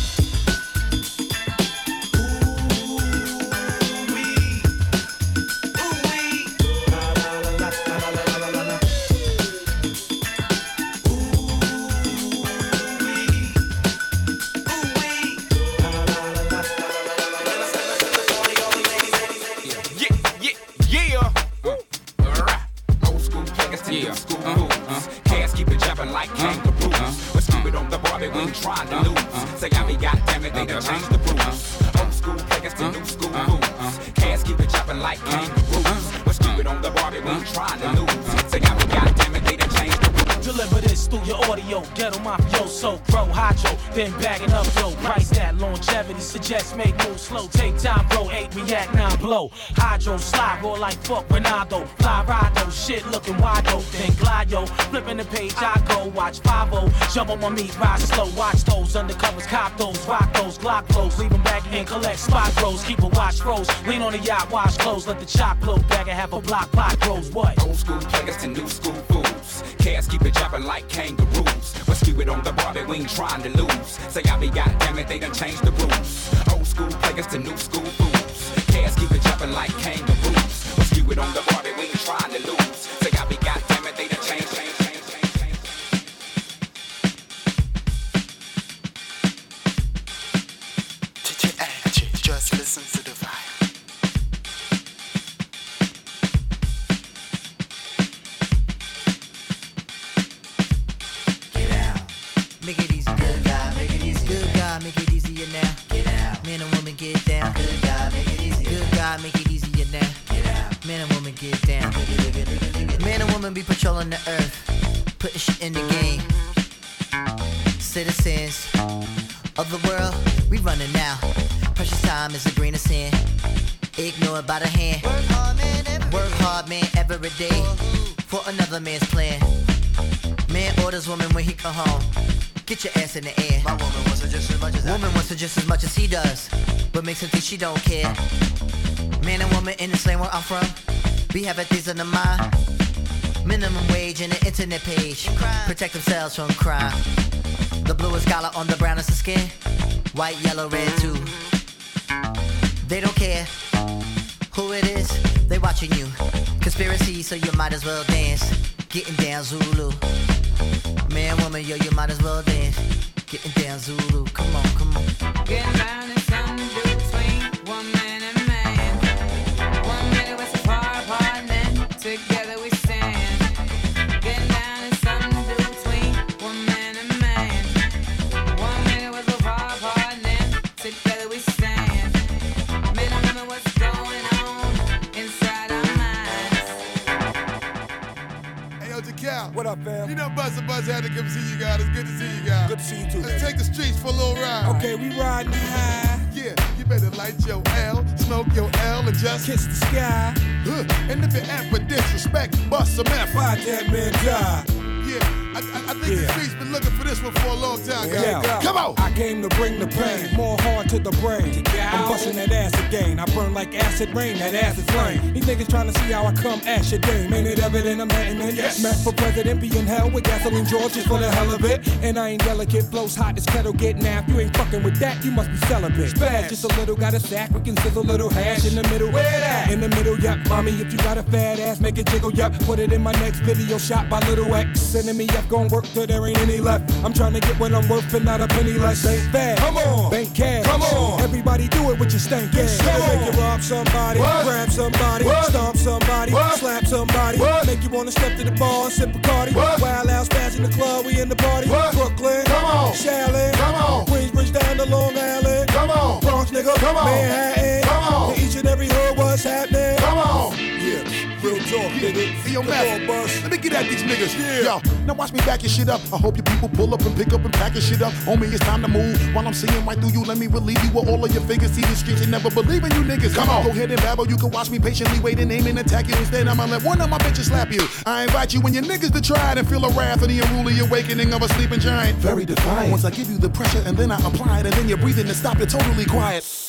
Goddamn it, they done changed the rules. Old school players to new school uh, rules. Uh, uh. Cats keep it jumping like kangaroos. Stupid on the Barbie, we trying to lose. Say I be goddamn it, they done changed the rules. Deliver this through your audio, ghetto mafioso, grow hydro, then bagging up yo. Price that longevity suggests make moves slow. Take react, nine blow. Hydro slide, roll like fuck Ronaldo. Fly ride though, shit looking wide. Then glide yo, flipping the page I go. Watch 5 jump on my meat, ride slow. Watch those undercovers, cop those, rock those, Glock flows. Leave 'em back and collect spot grows. Keep a watch froze, lean on the yacht, wash clothes. Let the chop blow back and have a block, block grows. What? Old school players to new school fools. Cats keep it jumping like kangaroos. But skew it on the Barbie, we ain't trying to lose. Say I be goddamn it, they done changed the rules. Old school players to new school fools. Cats keep it jumping like kangaroos. But skew it on the Barbie, we ain't trying to lose. The earth, putting shit in the game. Citizens of the world, we running now. Precious time is a grain of sand. Ignore it by the hand. Work hard, man, Work hard, man, every day for another man's plan. Man orders woman when he come home. Get your ass in the air. My woman wants it just as much as Woman wants it just as much as he does. But makes him think she don't care. Man and woman in the same where I'm from. We having things on the mind. Minimum wage and an internet page. Protect themselves from crime. The bluest collar on the brownest of skin. White, yellow, red too. They don't care who it is. They watching you. Conspiracy, so you might as well dance. Getting down Zulu. Man, woman, yo, you might as well dance. Getting down Zulu. Come on, come on. Getting down You know Buzzer Buzz had to come see you guys. It's good to see you guys. Good to see you too. Let's take the streets for a little ride. Okay, we riding high. Yeah, you better light your L, smoke your L, and just kiss the sky. Huh. And if it ain't for disrespect, bust some F. Watch that man die. Yeah, I, I, I think the streets been looking for this one for a long time, guys. Yeah. Come on. I came to bring the pain, more hard to the brain. I'm busting that ass again. I burn like acid rain, that acid flame. These niggas trying to see how I come ash your game. Ain't it evident I'm hitting it? Yes. Meth for president, be in hell with gasoline George just for the hell of it. And I ain't delicate, blows hot, this kettle get napped. You ain't fucking with that, you must be celibate. Spaz, just a little, got a sack, we can sizzle a little hash in the middle. Where that? In the middle, yup. Mommy, if you got a fat ass, make it jiggle, yup. Put it in my next video shot by Little X. Sending me up, gon' work till there ain't any left. I'm trying to get what I'm worth and not a penny less. Ain't bad. Come on. Bank cash. Come on. Everybody do it with your stank ass. Make you rob somebody, What? grab somebody, What? stomp somebody, What? slap somebody. What? Make you wanna step to the bar and sip a Cardi. What? Wild out, spaz in the club, we in the party. What? Brooklyn. Come on. Shaolin. Come on. Queensbridge down to Long Island. Come on. Bronx, nigga. Come on. Manhattan. Come on. To each and every hood, what's happening? Come on. Yeah, talk, nigga. Hey, yo, Come Master, on, boss. let me get at these niggas. Yeah. Yo, now watch me back your shit up. I hope you people pull up and pick up and pack your shit up. Homie, it's time to move. While I'm seeing right through you, let me relieve you with all of your figures. See the streets, you never believe in you niggas. Come on, go ahead and babble. You can watch me patiently wait and aim and attack you. Instead, I'ma let one of my bitches slap you. I invite you and your niggas to try it and feel the wrath of the unruly awakening of a sleeping giant. Very defiant. Once I give you the pressure and then I apply it, and then you're breathing and stop, you're totally quiet.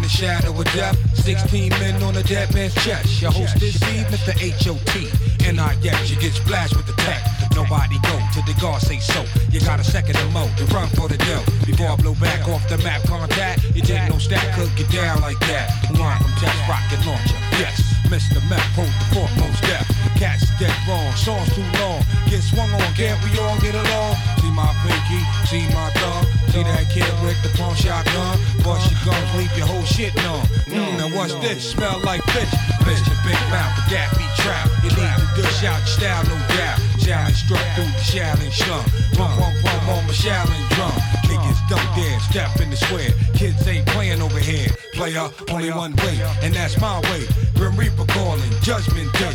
the shadow of death, 16 men on a dead man's chest. Your host this evening, the H.O.T. And I yes, you get splashed with the tech. Nobody go till the guard say so. You got a second to mo to run for the dough. Before I blow back off the map contact, you take no stack, could get down like that. Line from test rocket launcher. Yes, Mr. Meth, hold the foremost death. Cats dead wrong, songs too long. Get swung on, can't we all get along? See my pinky, see my thumb. See that kid with the pump shotgun? Bust your guns, leave your whole shit numb. Mm, now what's this? Smell like fish. Fish your big mouth, but that be trap. You need to dish out your style, no doubt. Shaolin struck through the Shaolin slum. Pump, pump, pump on my Shaolin drum. Niggas don't dare step in the square. Kids ain't playing over here. Player, only one way, and that's my way. Grim Reaper calling, judgment day.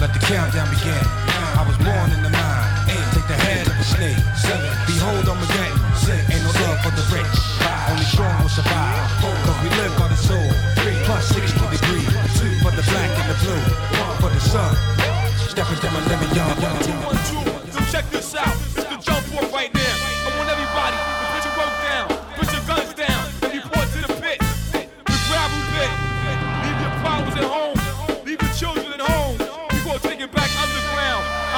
Let the countdown begin. I was born in the mind. Take the head of a snake. Behold, I'm again. Ain't no love for the rich. Only strong will survive. Cause we live by the soul. Plus 60 degrees. For the black and the blue. One, For the sun. Step into my living yard. So check this out. It's the jump off right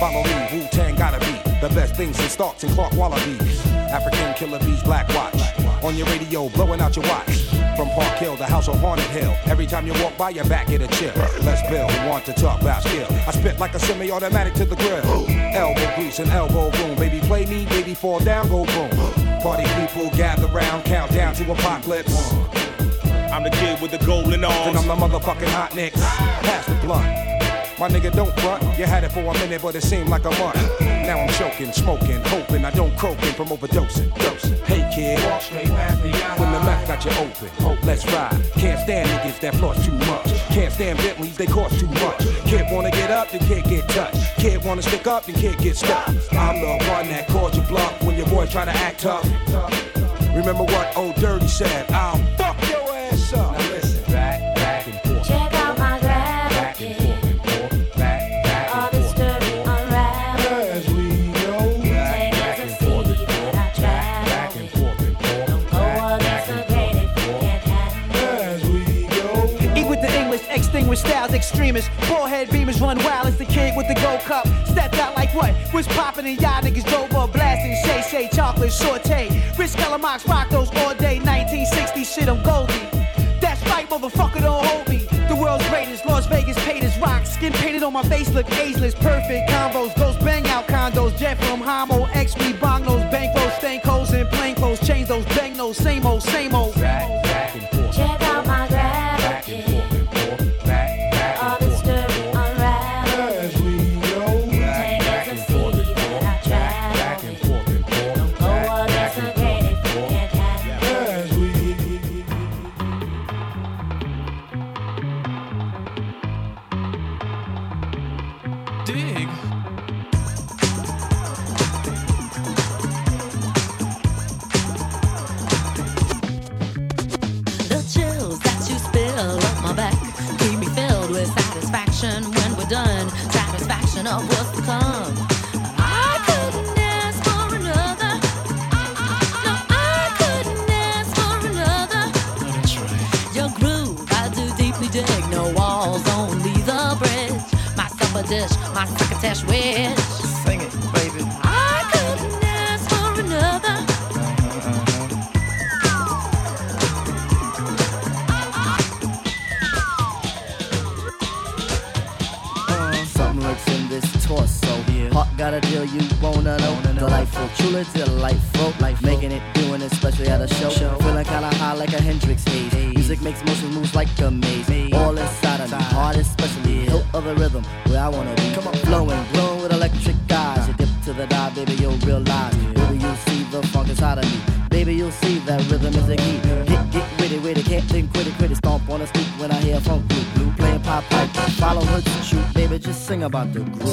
pit. All gotta be The best things in stocks and Clark Wallabees. African killer bees, black watch. On your radio, blowing out your watch. From Park Hill the House on Haunted Hill. Every time you walk by, your back get a chill. Let's build, want to talk about skill. I spit like a semi-automatic to the grill. Elbow grease and elbow room. Baby, play me, baby, fall down, go boom. Party people gather round, count down to apocalypse. I'm the kid with the golden arms. And I'm the motherfucking hot nicks. Pass the blunt. My nigga, don't front. You had it for a minute, but it seemed like a month. Now I'm choking, smoking, hoping I don't croaking from overdosing. Dosing. Hey kid, when the mouth got you open, oh let's ride. Can't stand niggas that floss too much. Can't stand Bentleys, they cost too much. Kid wanna get up, then can't get touched. Kid wanna stick up, then can't get stuck. I'm the one that called you bluff when your boy try to act tough. Remember what Ol' Dirty said? I'll extremists. Forehead beamers run wild as the kid with the gold cup. Stepped out like what? Was popping and y'all niggas drove up blasting. Shay Shay, chocolate, saute. Rich Calamox, rock those all day. 1960 shit, I'm Goldie. That's right, motherfucker, don't hold me. The world's greatest, Las Vegas paid rock. Skin painted on my face, look ageless. Perfect combos, those bang out condos. Jet from Homo, X, we my crocketesh wish. About the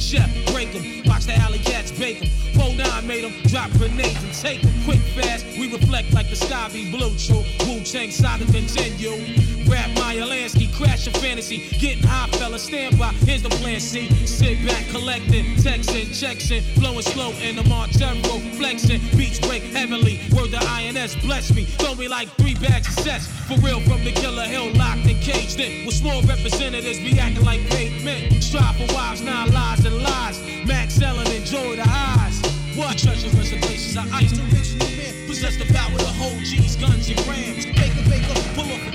chef, break 'em, Box the alley cats bake 'em, Pole nine made 'em drop grenades and take take 'em, quick fast, we reflect like the sky be blue, true, Wu Tang saga continue, rap Meyer Lansky, crash of fantasy, getting high, fella, stand by, here's the plan, see, sit back, collecting, texting, checks in, flowing slow in the Montero, flexing, beats break heavenly, word the INS, bless me, throw me like three bags of sets, for real from the killer hill, locked and caged in, with small representatives be acting like paid men, strive for wives, nine lies and lies, Max selling, enjoy the highs. What? Treasure reservations, I ice the original man. Possess the power to hold G's, guns, and grams. Baker, baker, pull off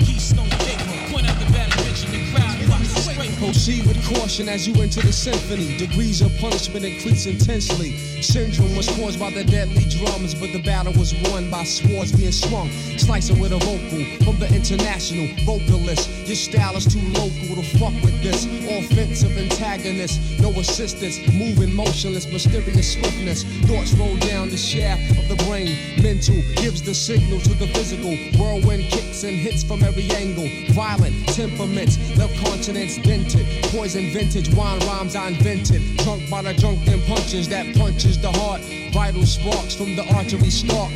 Proceed with caution as you enter the symphony. Degrees of punishment increase intensely. Syndrome was caused by the deadly drums, but the battle was won by swords being swung. Slicing with a vocal from the international vocalist. Your style is too local to fuck with this. Offensive antagonist, no assistance. Moving motionless, mysterious swiftness. Thoughts roll down the shaft of the brain. Mental gives the signal to the physical. Whirlwind kicks and hits from every angle. Violent temperaments, left continents Poison vintage, wine rhymes I invented. Drunk by the drunken punches that punches the heart. Vital sparks from the artery stalk.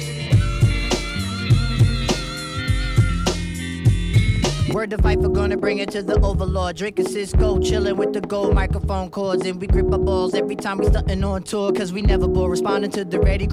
Word to fight for gonna bring it to the overlord. And Cisco chillin' with the gold microphone cords. And we grip our balls every time we stuntin' on tour. Cause we never bore responding to the ready.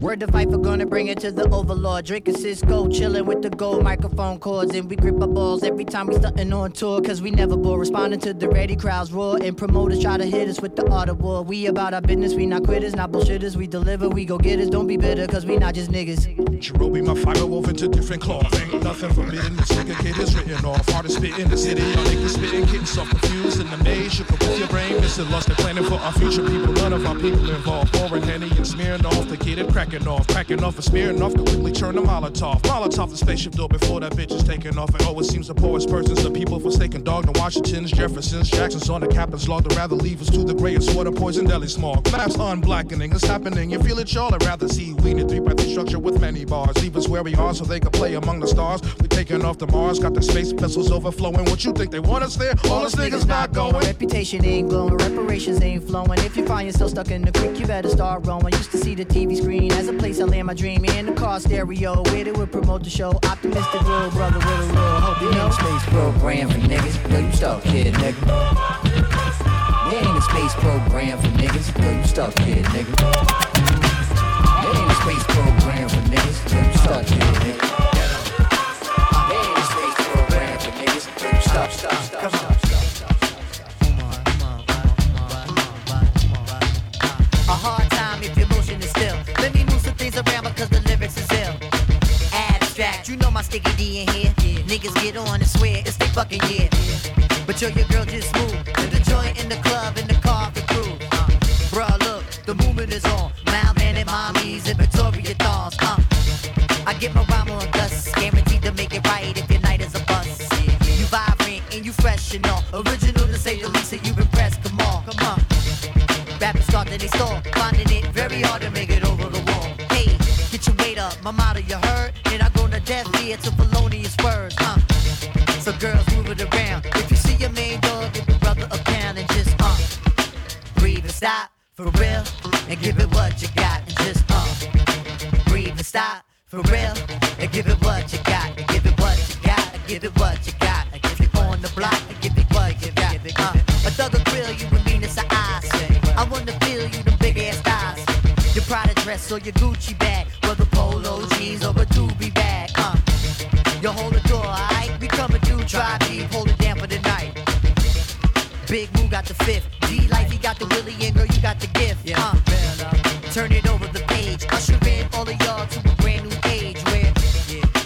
Word to fight for gonna bring it to the overlord. And Cisco chillin' with the gold microphone cords. And we grip our balls every time we stuntin' on tour. Cause we never bore responding to the ready. Crowds roar and promoters try to hit us with the of war. We about our business, we not quitters, not bullshitters. We deliver, we go get us. Don't be bitter, cause we not just niggas. Jarobi, my fiber wove into different cloth. Nothing forbidden. Kid is written off. Hardest spit in the city. Y'all niggas spitting, getting so confused in the maze. Shook up with your brain, missing lost. They're planning for our future people. None of our people involved. Pouring Henny and smearing off. The kid and cracking off. Cracking off and smearing off. Can quickly turn the Molotov. Molotov the spaceship door before that bitch is taking off. And always seems the poorest persons, the people forsaken dog. The Washingtons, Jeffersons, Jacksons on the captain's log. They'd rather leave us to the grayest water, poison deli smog. Mass unblackening is happening. You feel it, y'all? I'd rather see we in a three-breathy structure with many bars. Leave us where we are so they can play among the stars. We taking off to Mars, got the space vessels overflowing. What you think they want us there? All us niggas not going. Reputation ain't glowing, reparations ain't flowing. If you find yourself stuck in the creek, you better start rowing. Used to see the TV screen as a place I land my dream in the car stereo. Where they would promote the show. Optimistic little brother with a real hope. You know, space program for niggas. Yo, you stuck, kid, nigga. There ain't a space program for niggas. Yo, you stuck, kid, nigga. There ain't a space program for niggas. Yo, you stuck, kid, nigga. A hard time if your motion is still. Let me move some things around because the lyrics is ill. Abstract, you know my sticky D in here. Niggas get on and swear it's they fucking year. But yo, your girl just moved to the joint in the club in the car for crew. Uh, bruh, look, the movement is on. Malman and mommies Victoria dolls. Uh, I get my rhyme on dust, guaranteed to make it right all. Original to say the least, and you've impressed. Come on, come on. Rappers start in they store, finding it very hard to make it over the wall. Hey, get your weight up, my motto you heard, and I go to death here to felonious words. Uh. So girls move it around. If you see your main dog, give your brother a pound and just uh, breathe and stop for real, and give it what you got and just uh, breathe and stop for real, and give it what you got, and give it what you got, and give it what you got, block, and give it what you got. Uh, a thug will grill you with meanness of eyes. I wanna feel you, the big ass thighs. Your Prada dress or your Gucci bag, whether polo jeans or a doobie bag. Uh, you hold the door, alright? We coming through, try deep, hold it down for the night. Big Moo got the fifth, D Life he got the Willie, and girl you got the gift. Uh, turn it over the page, usher in all of y'all to a brand new age where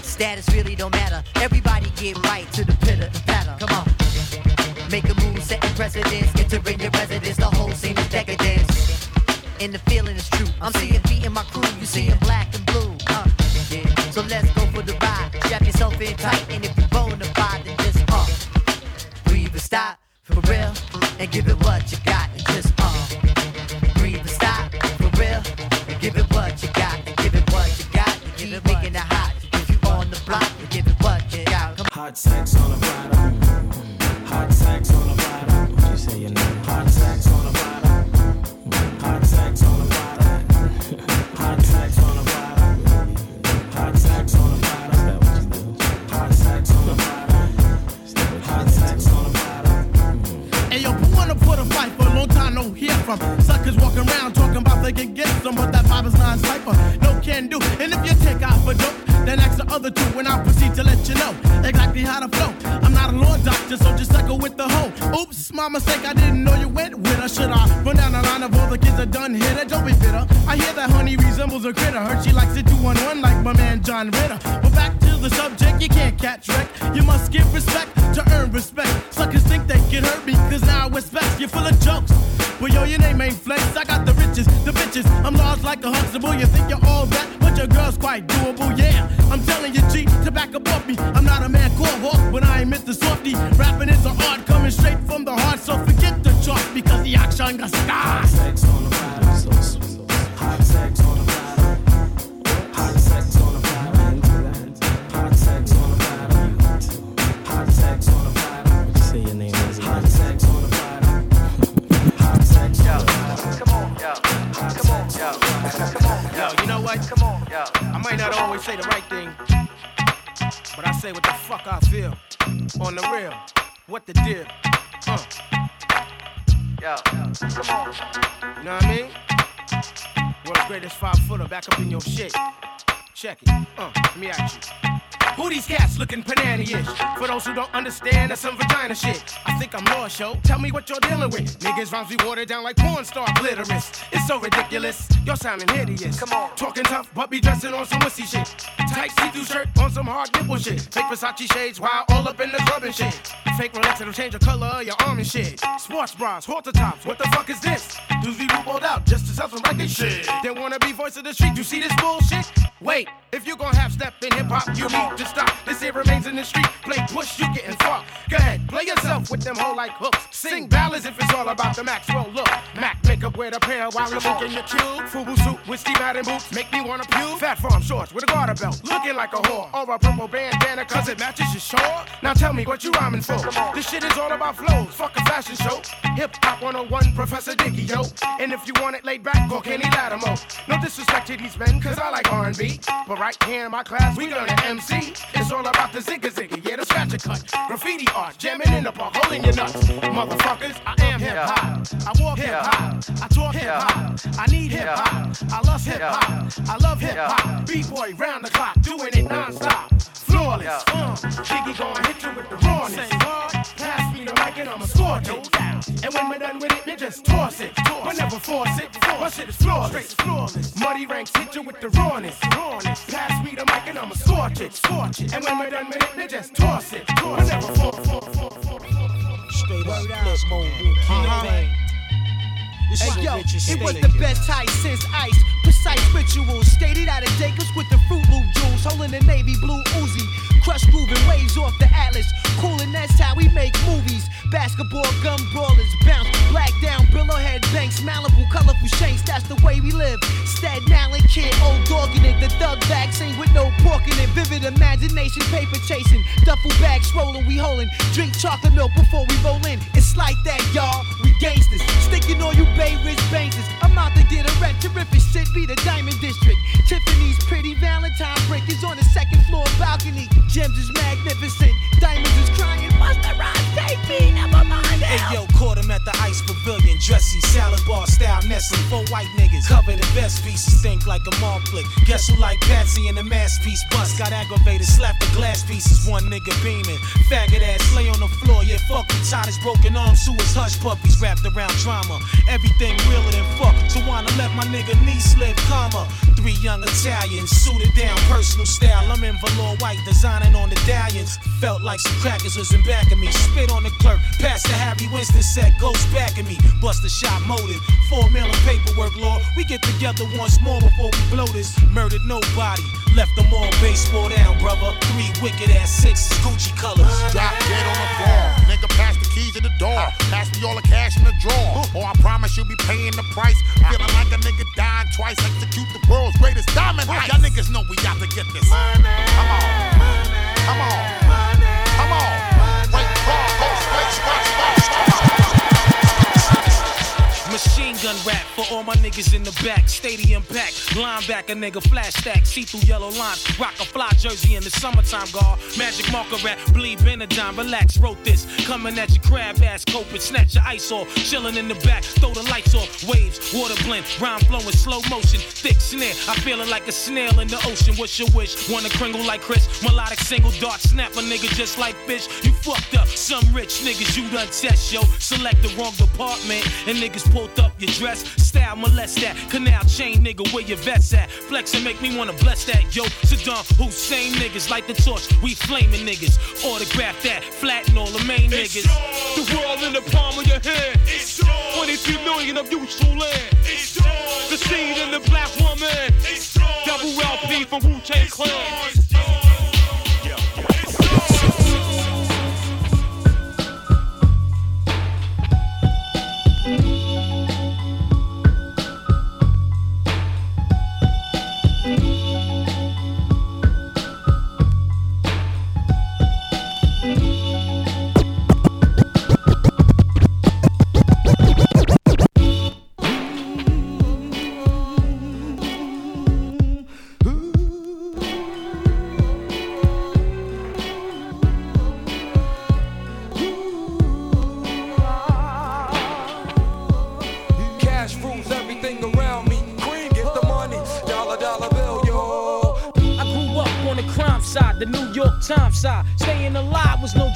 status really don't matter. Everybody get right Make a move, setting precedence, entering your residence, the whole scene is decadence. And the feeling is true. I'm seeing feet in my crew, you seeing black and blue. Uh. So let's go for the ride. Strap yourself in tight, and if you bona then just uh, breathe and stop for real, and give it what you got, and just uh, breathe and stop for real, and give it what you got, and give it what you got, and keep making it hot. If you on the block, and give it what you got. Come Hot sex on from? Suckers walking around talking about they can get some, but that vibe is non cipher. No can do. And if you take out for dope, then ask the other two, and I'll proceed to let you know exactly how to flow. I'm not a law doctor, so just suckle with the hoe. Oops, my mistake, I didn't know you went with her. Should I run down the line of all the kids that done hit her? Don't be bitter. I hear that honey resembles a critter. Heard she likes it 211 like my man John Ritter. But back to the subject, you can't catch wreck. You must give respect to earn respect. Suckers think they can hurt me, cause now I respect you're full of jokes. Well, yo, your name ain't Flex. I got the riches, the bitches. I'm large like a Huxtable. You think you're all that, but your girl's quite doable. Yeah, I'm telling you, G, to back up off me. I'm not a man called Hawk, but I ain't Mr. Softy. Rapping is an art coming straight from the heart, so forget the chalk because the action got scars. Sex on the platter, so sweet. Hot sex on the not say the right thing, but I say what the fuck I feel. On the real. What the deal? Huh. Yo, come on. You know what I mean? World's greatest five footer back up in your shit. Check it. Uh, let me ask you. Who these cats looking banana-ish? For those who don't understand, that's some vagina shit. I think I'm lost, yo. Tell me what you're dealing with. Niggas rhymes be watered down like porn star glitterous. It's so ridiculous. You're sounding hideous. Come on. Talking tough, but be dressing on some wussy shit. Tight see-through shirt on some hard nipple shit. Fake Versace shades while all up in the club and shit. Fake Rolex that'll change the color of your arm and shit. Sports bras, halter tops. What the fuck is this? Dudes be rolled out just to sell some record shit. They wanna be voice of the street. You see this bullshit? Wait, if you gon' have step in hip hop, you need to stop. This here remains in the street. Play push, you getting fucked. Go ahead, play yourself with them whole like hooks. Sing ballads if it's all about the Maxwell look. Mac makeup with a pair while you're looking your cube. Fubu suit with Steve Madden boots make me wanna puke. Phat Farm shorts with a garter belt, looking like a whore. Or a purple bandana cause it matches your shore. Now tell me what you rhyming for. This shit is all about flows. Fuck a fashion show. Hip hop 101, Professor Diggy, yo. And if you want it laid back, go Kenny Lattimore. No disrespect to these men, cause I like R&B. But right here in my class, we learn to MC. It's all about the zigga zigga, yeah, the scratch a cut. Graffiti art, jamming in the park, holding your nuts. Motherfuckers, I am hip hop. I walk hip hop. I talk hip hop. I need hip hop. I love hip hop. I love hip hop. B-boy round the clock, doing it non-stop. Flawless. Uh, Jiggy gonna hit you with the rawness. Pass me the mic and I'ma score it. And when we're done with it, you just toss it. But never force it. My shit is flawless. flawless. Mutty Ranks hit you with the rawness. rawness. Pass me the mic and I'ma scorch it. Scorch it. And when we're done with it, you just toss it. But never force it. Straight up flip mode. Uh-huh. This Hey shit yo, it was the best height since ice. Precise rituals, stated out of Jacobs with the Fruit Loop jewels, holding the navy blue Uzi. Crush grooving waves off the Atlas, coolin' that's how we make movies. Basketball gun brawlers bounce, black down, billow head banks, Malibu, colorful shanks. That's the way we live. Staten Island kid, old dog in it, the thug bag sing with no pork in it. Vivid imagination, paper chasing, duffel bag swollen, we holding. Drink chocolate milk before we roll in. It's like that, y'all. We gangsters, sticking on you Bay Ridge bankers. I'm out to get a red, terrific shit. Be the Diamond District. Tiffany's pretty Valentine breakers on the second floor balcony. Gems is magnificent, diamonds is crying. Never mind. Yo, caught him at the ice pavilion, dressy salad bar style Nestle. Four white niggas covered the best pieces, think like a mall flick. Guess who like Patsy in the masterpiece bust? Got aggravated, slapped the glass pieces. One nigga beaming, faggot ass lay on the floor. Yeah, fuck him, tied his broken arms to his hush puppies wrapped around drama. Everything realer than fuck. So wanna let my nigga knee slip, comma. Three young Italians, suited down, personal style. I'm in velour white, designing on the dallions. Felt like some crackers was in back of me. Spit on the clerk, past the Harry Winston set, ghost back at me. Bust a shot motive, four million paperwork, Lord. We get together once more before we blow this. Murdered nobody, left them all baseball down, brother. Three wicked ass sixes, Gucci colors. Drop dead on the floor. Nigga, pass the keys to the door. Pass me all the cash in the drawer. Or I promise you'll be paying the price. Feeling like a nigga dying twice. Execute the world's greatest diamond. Y'all niggas know we got to get this. Come on. Come on. Come on. Wait, raw, ghost, wait, scratch, Machine gun rap for all my niggas in the back. Stadium pack, linebacker nigga, flash stack, see through yellow lines. Rock a fly jersey in the summertime, guard. Magic marker rap, bleed Benadine, relax, wrote this. Coming at your crab ass, coping, snatch your ice off. Chilling in the back, throw the lights off. Waves, water blend, rhyme flowing, slow motion. Thick snare, I feeling like a snail in the ocean. What's your wish? Wanna kringle like Chris? Melodic single dart, snap a nigga just like fish. You fucked up, some rich niggas you done test, yo. Select the wrong department, and niggas pulled up your dress. Style molest that, canal chain nigga, where your vets at? Flex and make me wanna bless that, yo. Saddam Hussein niggas, light the torch, we flaming niggas. Autograph that, flatten all the main niggas. The world in the palm of your hand. It's 23 million of useful land. It's The seed in the black woman. It's Double LP from Wu Tang Clan.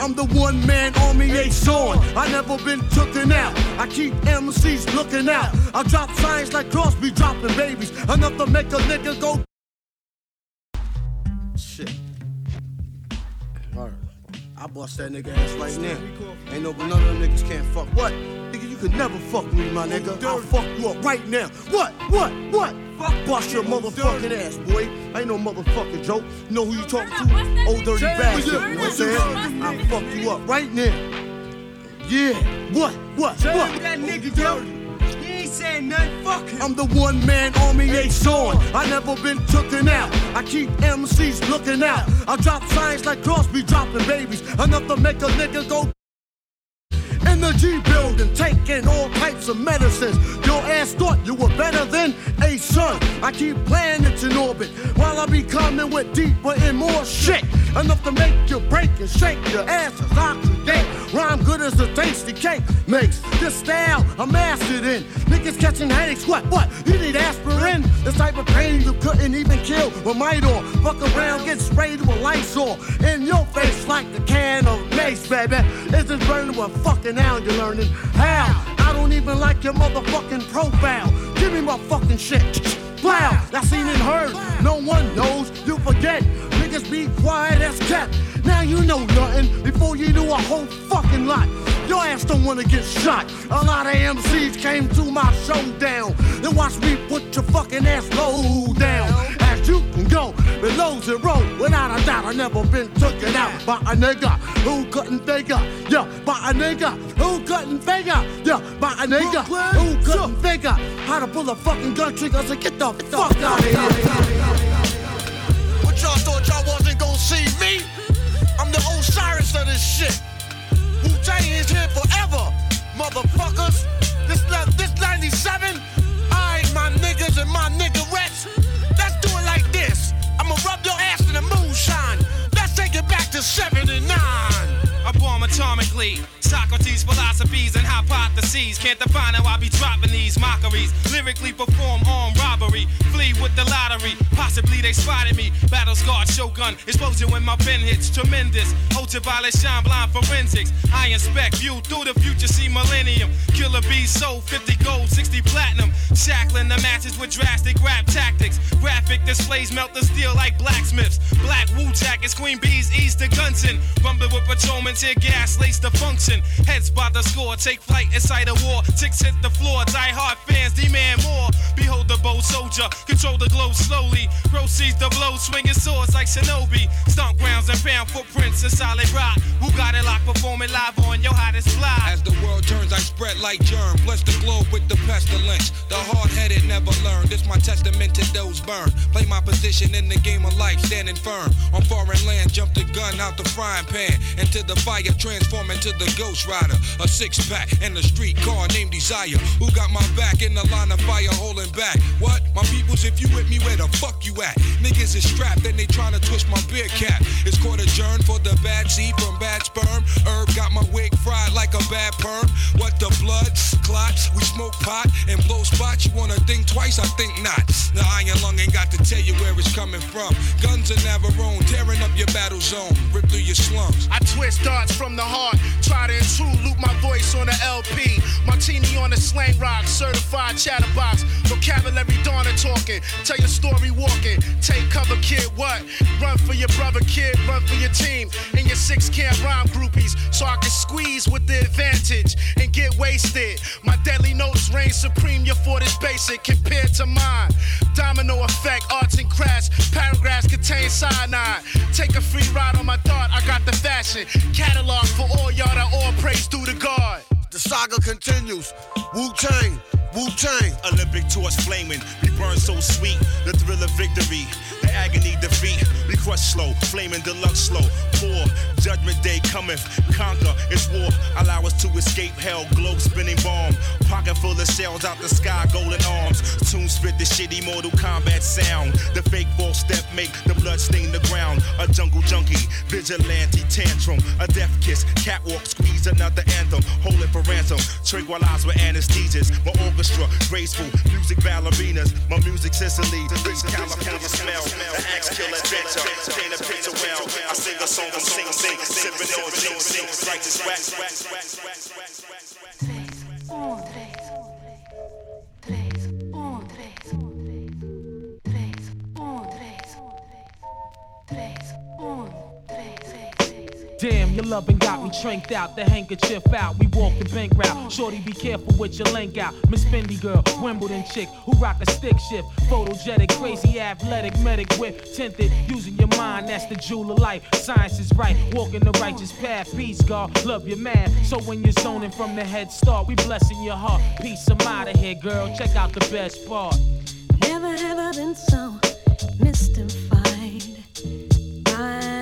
I'm the one man army ace on. I never been tooken out. I keep MCs looking out. I drop signs like Crosby dropping babies. Enough to make a nigga go. Shit. I bust that nigga ass right now. Ain't no but none of them niggas can't fuck. What? Nigga, you can never fuck me, my nigga. I'll fuck you up right now. What? What? What? Fuck bust your motherfucking ass, boy. I ain't no motherfucking joke. You know who you talking to? Ol' Dirty Bastard. You know what I'm saying? I'll fuck you up right now. Yeah. What? What? What? him that nigga dirty. Ain't saying nothing. Fuck him. I'm the one man army Ason. I never been tooken out. I keep MCs looking out. I drop signs like Crosby dropping babies. Enough to make a nigga go. In the G building, taking all types of medicines. Your ass thought you were better than a son. I keep planets in orbit while I be coming with deeper and more shit. Enough to make you break and shake your ass as oxidate. Rhyme good as a tasty cake makes. This style I'm mastered in. Niggas catching headaches, what? What? You need aspirin? This type of pain you couldn't even kill with Midol. Fuck around, get sprayed with Lysol. In your face like a can of mace, baby. Is this burning with fucking now you're learning how? I don't even like your motherfucking profile. Give me my fucking shit. Wow, that's seen and heard. No one knows, you forget. Niggas be quiet as cat. Now you know nothing before you do a whole fucking lot. Your ass don't wanna get shot. A lot of MCs came to my showdown. Then watch me put your fucking ass low down. As you can go below zero. Without a doubt, I never been taken out by a nigga who couldn't figure. Yeah, by a nigga who couldn't figure. Yeah, by a nigga who couldn't figure how to pull a fucking gun trigger. So get the fuck out of here. Wasn't see me? I'm the Osiris of this shit. Wu Tang is here forever, motherfuckers. This this 97. Alright, my niggas and my niggerettes. Let's do it like this. I'ma rub your ass in the moonshine. Let's take it back to 79. I bomb atomically. Socrates' philosophies and hypotheses can't define how I be dropping these mockeries. Lyrically perform armed robbery, flee with the lottery. Possibly they spotted me. Battle scarred shogun, explosion when my pen hits. Tremendous. Ultraviolet shine blind forensics. I inspect view through the future, see millennium. Killer bees sold 50 gold, 60 platinum. Shackling the matches with drastic rap tactics. Graphic displays melt the steel like blacksmiths. Black Wu jackets, Queen Bees ease the Gunson. Rumbling with patrolmen, tear gas, lace the function. Heads by the score, take flight inside a war. Ticks hit the floor, die hard fans demand more. Behold the bold soldier, control the glow slowly. Proceeds the blow, swinging swords like Shinobi. Stomp grounds and found footprints in solid rock. Who got it locked, performing live on your hottest fly? As the world turns, I spread like germ. Bless the globe with the pestilence. The hard headed never learn. This my testament to those burned. Play my position in the game of life, standing firm. On foreign land, jump the gun out the frying pan. Into the fire, transform into the ghost rider. A six pack and a street car named Desire. Who got my back in the line of fire holding back? What? My peoples, if you with me, where the fuck you at? Niggas is strapped and they tryna twist my beer cap. It's court adjourned for the bad seed from bad sperm. Herb got my wig fried like a bad perm. What the blood clots? We smoke pot and blow spots. You wanna think twice? I think not. The iron lung ain't got to tell you where it's coming from. Guns in Navarone, tearing up your battle zone, rip through your slums. I twist darts from the heart, try to intrude, loop my voice on the LP. Martini on the slang rock, certified chatterbox. Vocabulary dawning talking, tell your story walking. Take cover, kid, what? Run for your brother, kid, run for your team. And your six camp rhyme groupies, so I can squeeze with the advantage and get wasted. My deadly notes reign supreme, your fort is basic compared to mine. Domino effect, arts and crafts, paragraphs contain cyanide. Take a free ride on my thought, I got the fashion. Catalog for all y'all that praise due to God. The saga continues. Wu Tang, Wu Tang. Olympic torch flaming, we burn so sweet. The thrill of victory, the agony defeat. We crush slow, flaming deluxe slow. Poor judgment day cometh, conquer. It's war. Allow us to escape hell. Globe spinning bomb, pocket full of shells out the sky, golden arms. Tune spit the shitty Mortal Kombat sound. The fake false step make the blood stain the ground. A jungle junkie, vigilante tantrum, a death kiss, catwalk squeeze another anthem. Hold it for ransom. Tranquilize with anesthesias. My orchestra, graceful music ballerinas. My music Sicily, rich California smell. An axe adventure. Paint a picture well. I sing a song from Sing Sing, sipping on Sing wax. Your loving got me tranked out, the handkerchief out. We walk the bank route. Shorty, be careful with your link out. Miss Fendi girl, Wimbledon chick who rock a stick shift. Photogenic, crazy, athletic, medic whip. Tinted, using your mind, that's the jewel of life. Science is right, walking the righteous path. Peace, God, love your man. So when you're zoning from the head start, we blessing your heart. Peace, I'm out of here, girl. Check out the best part. Never have I been so mystified by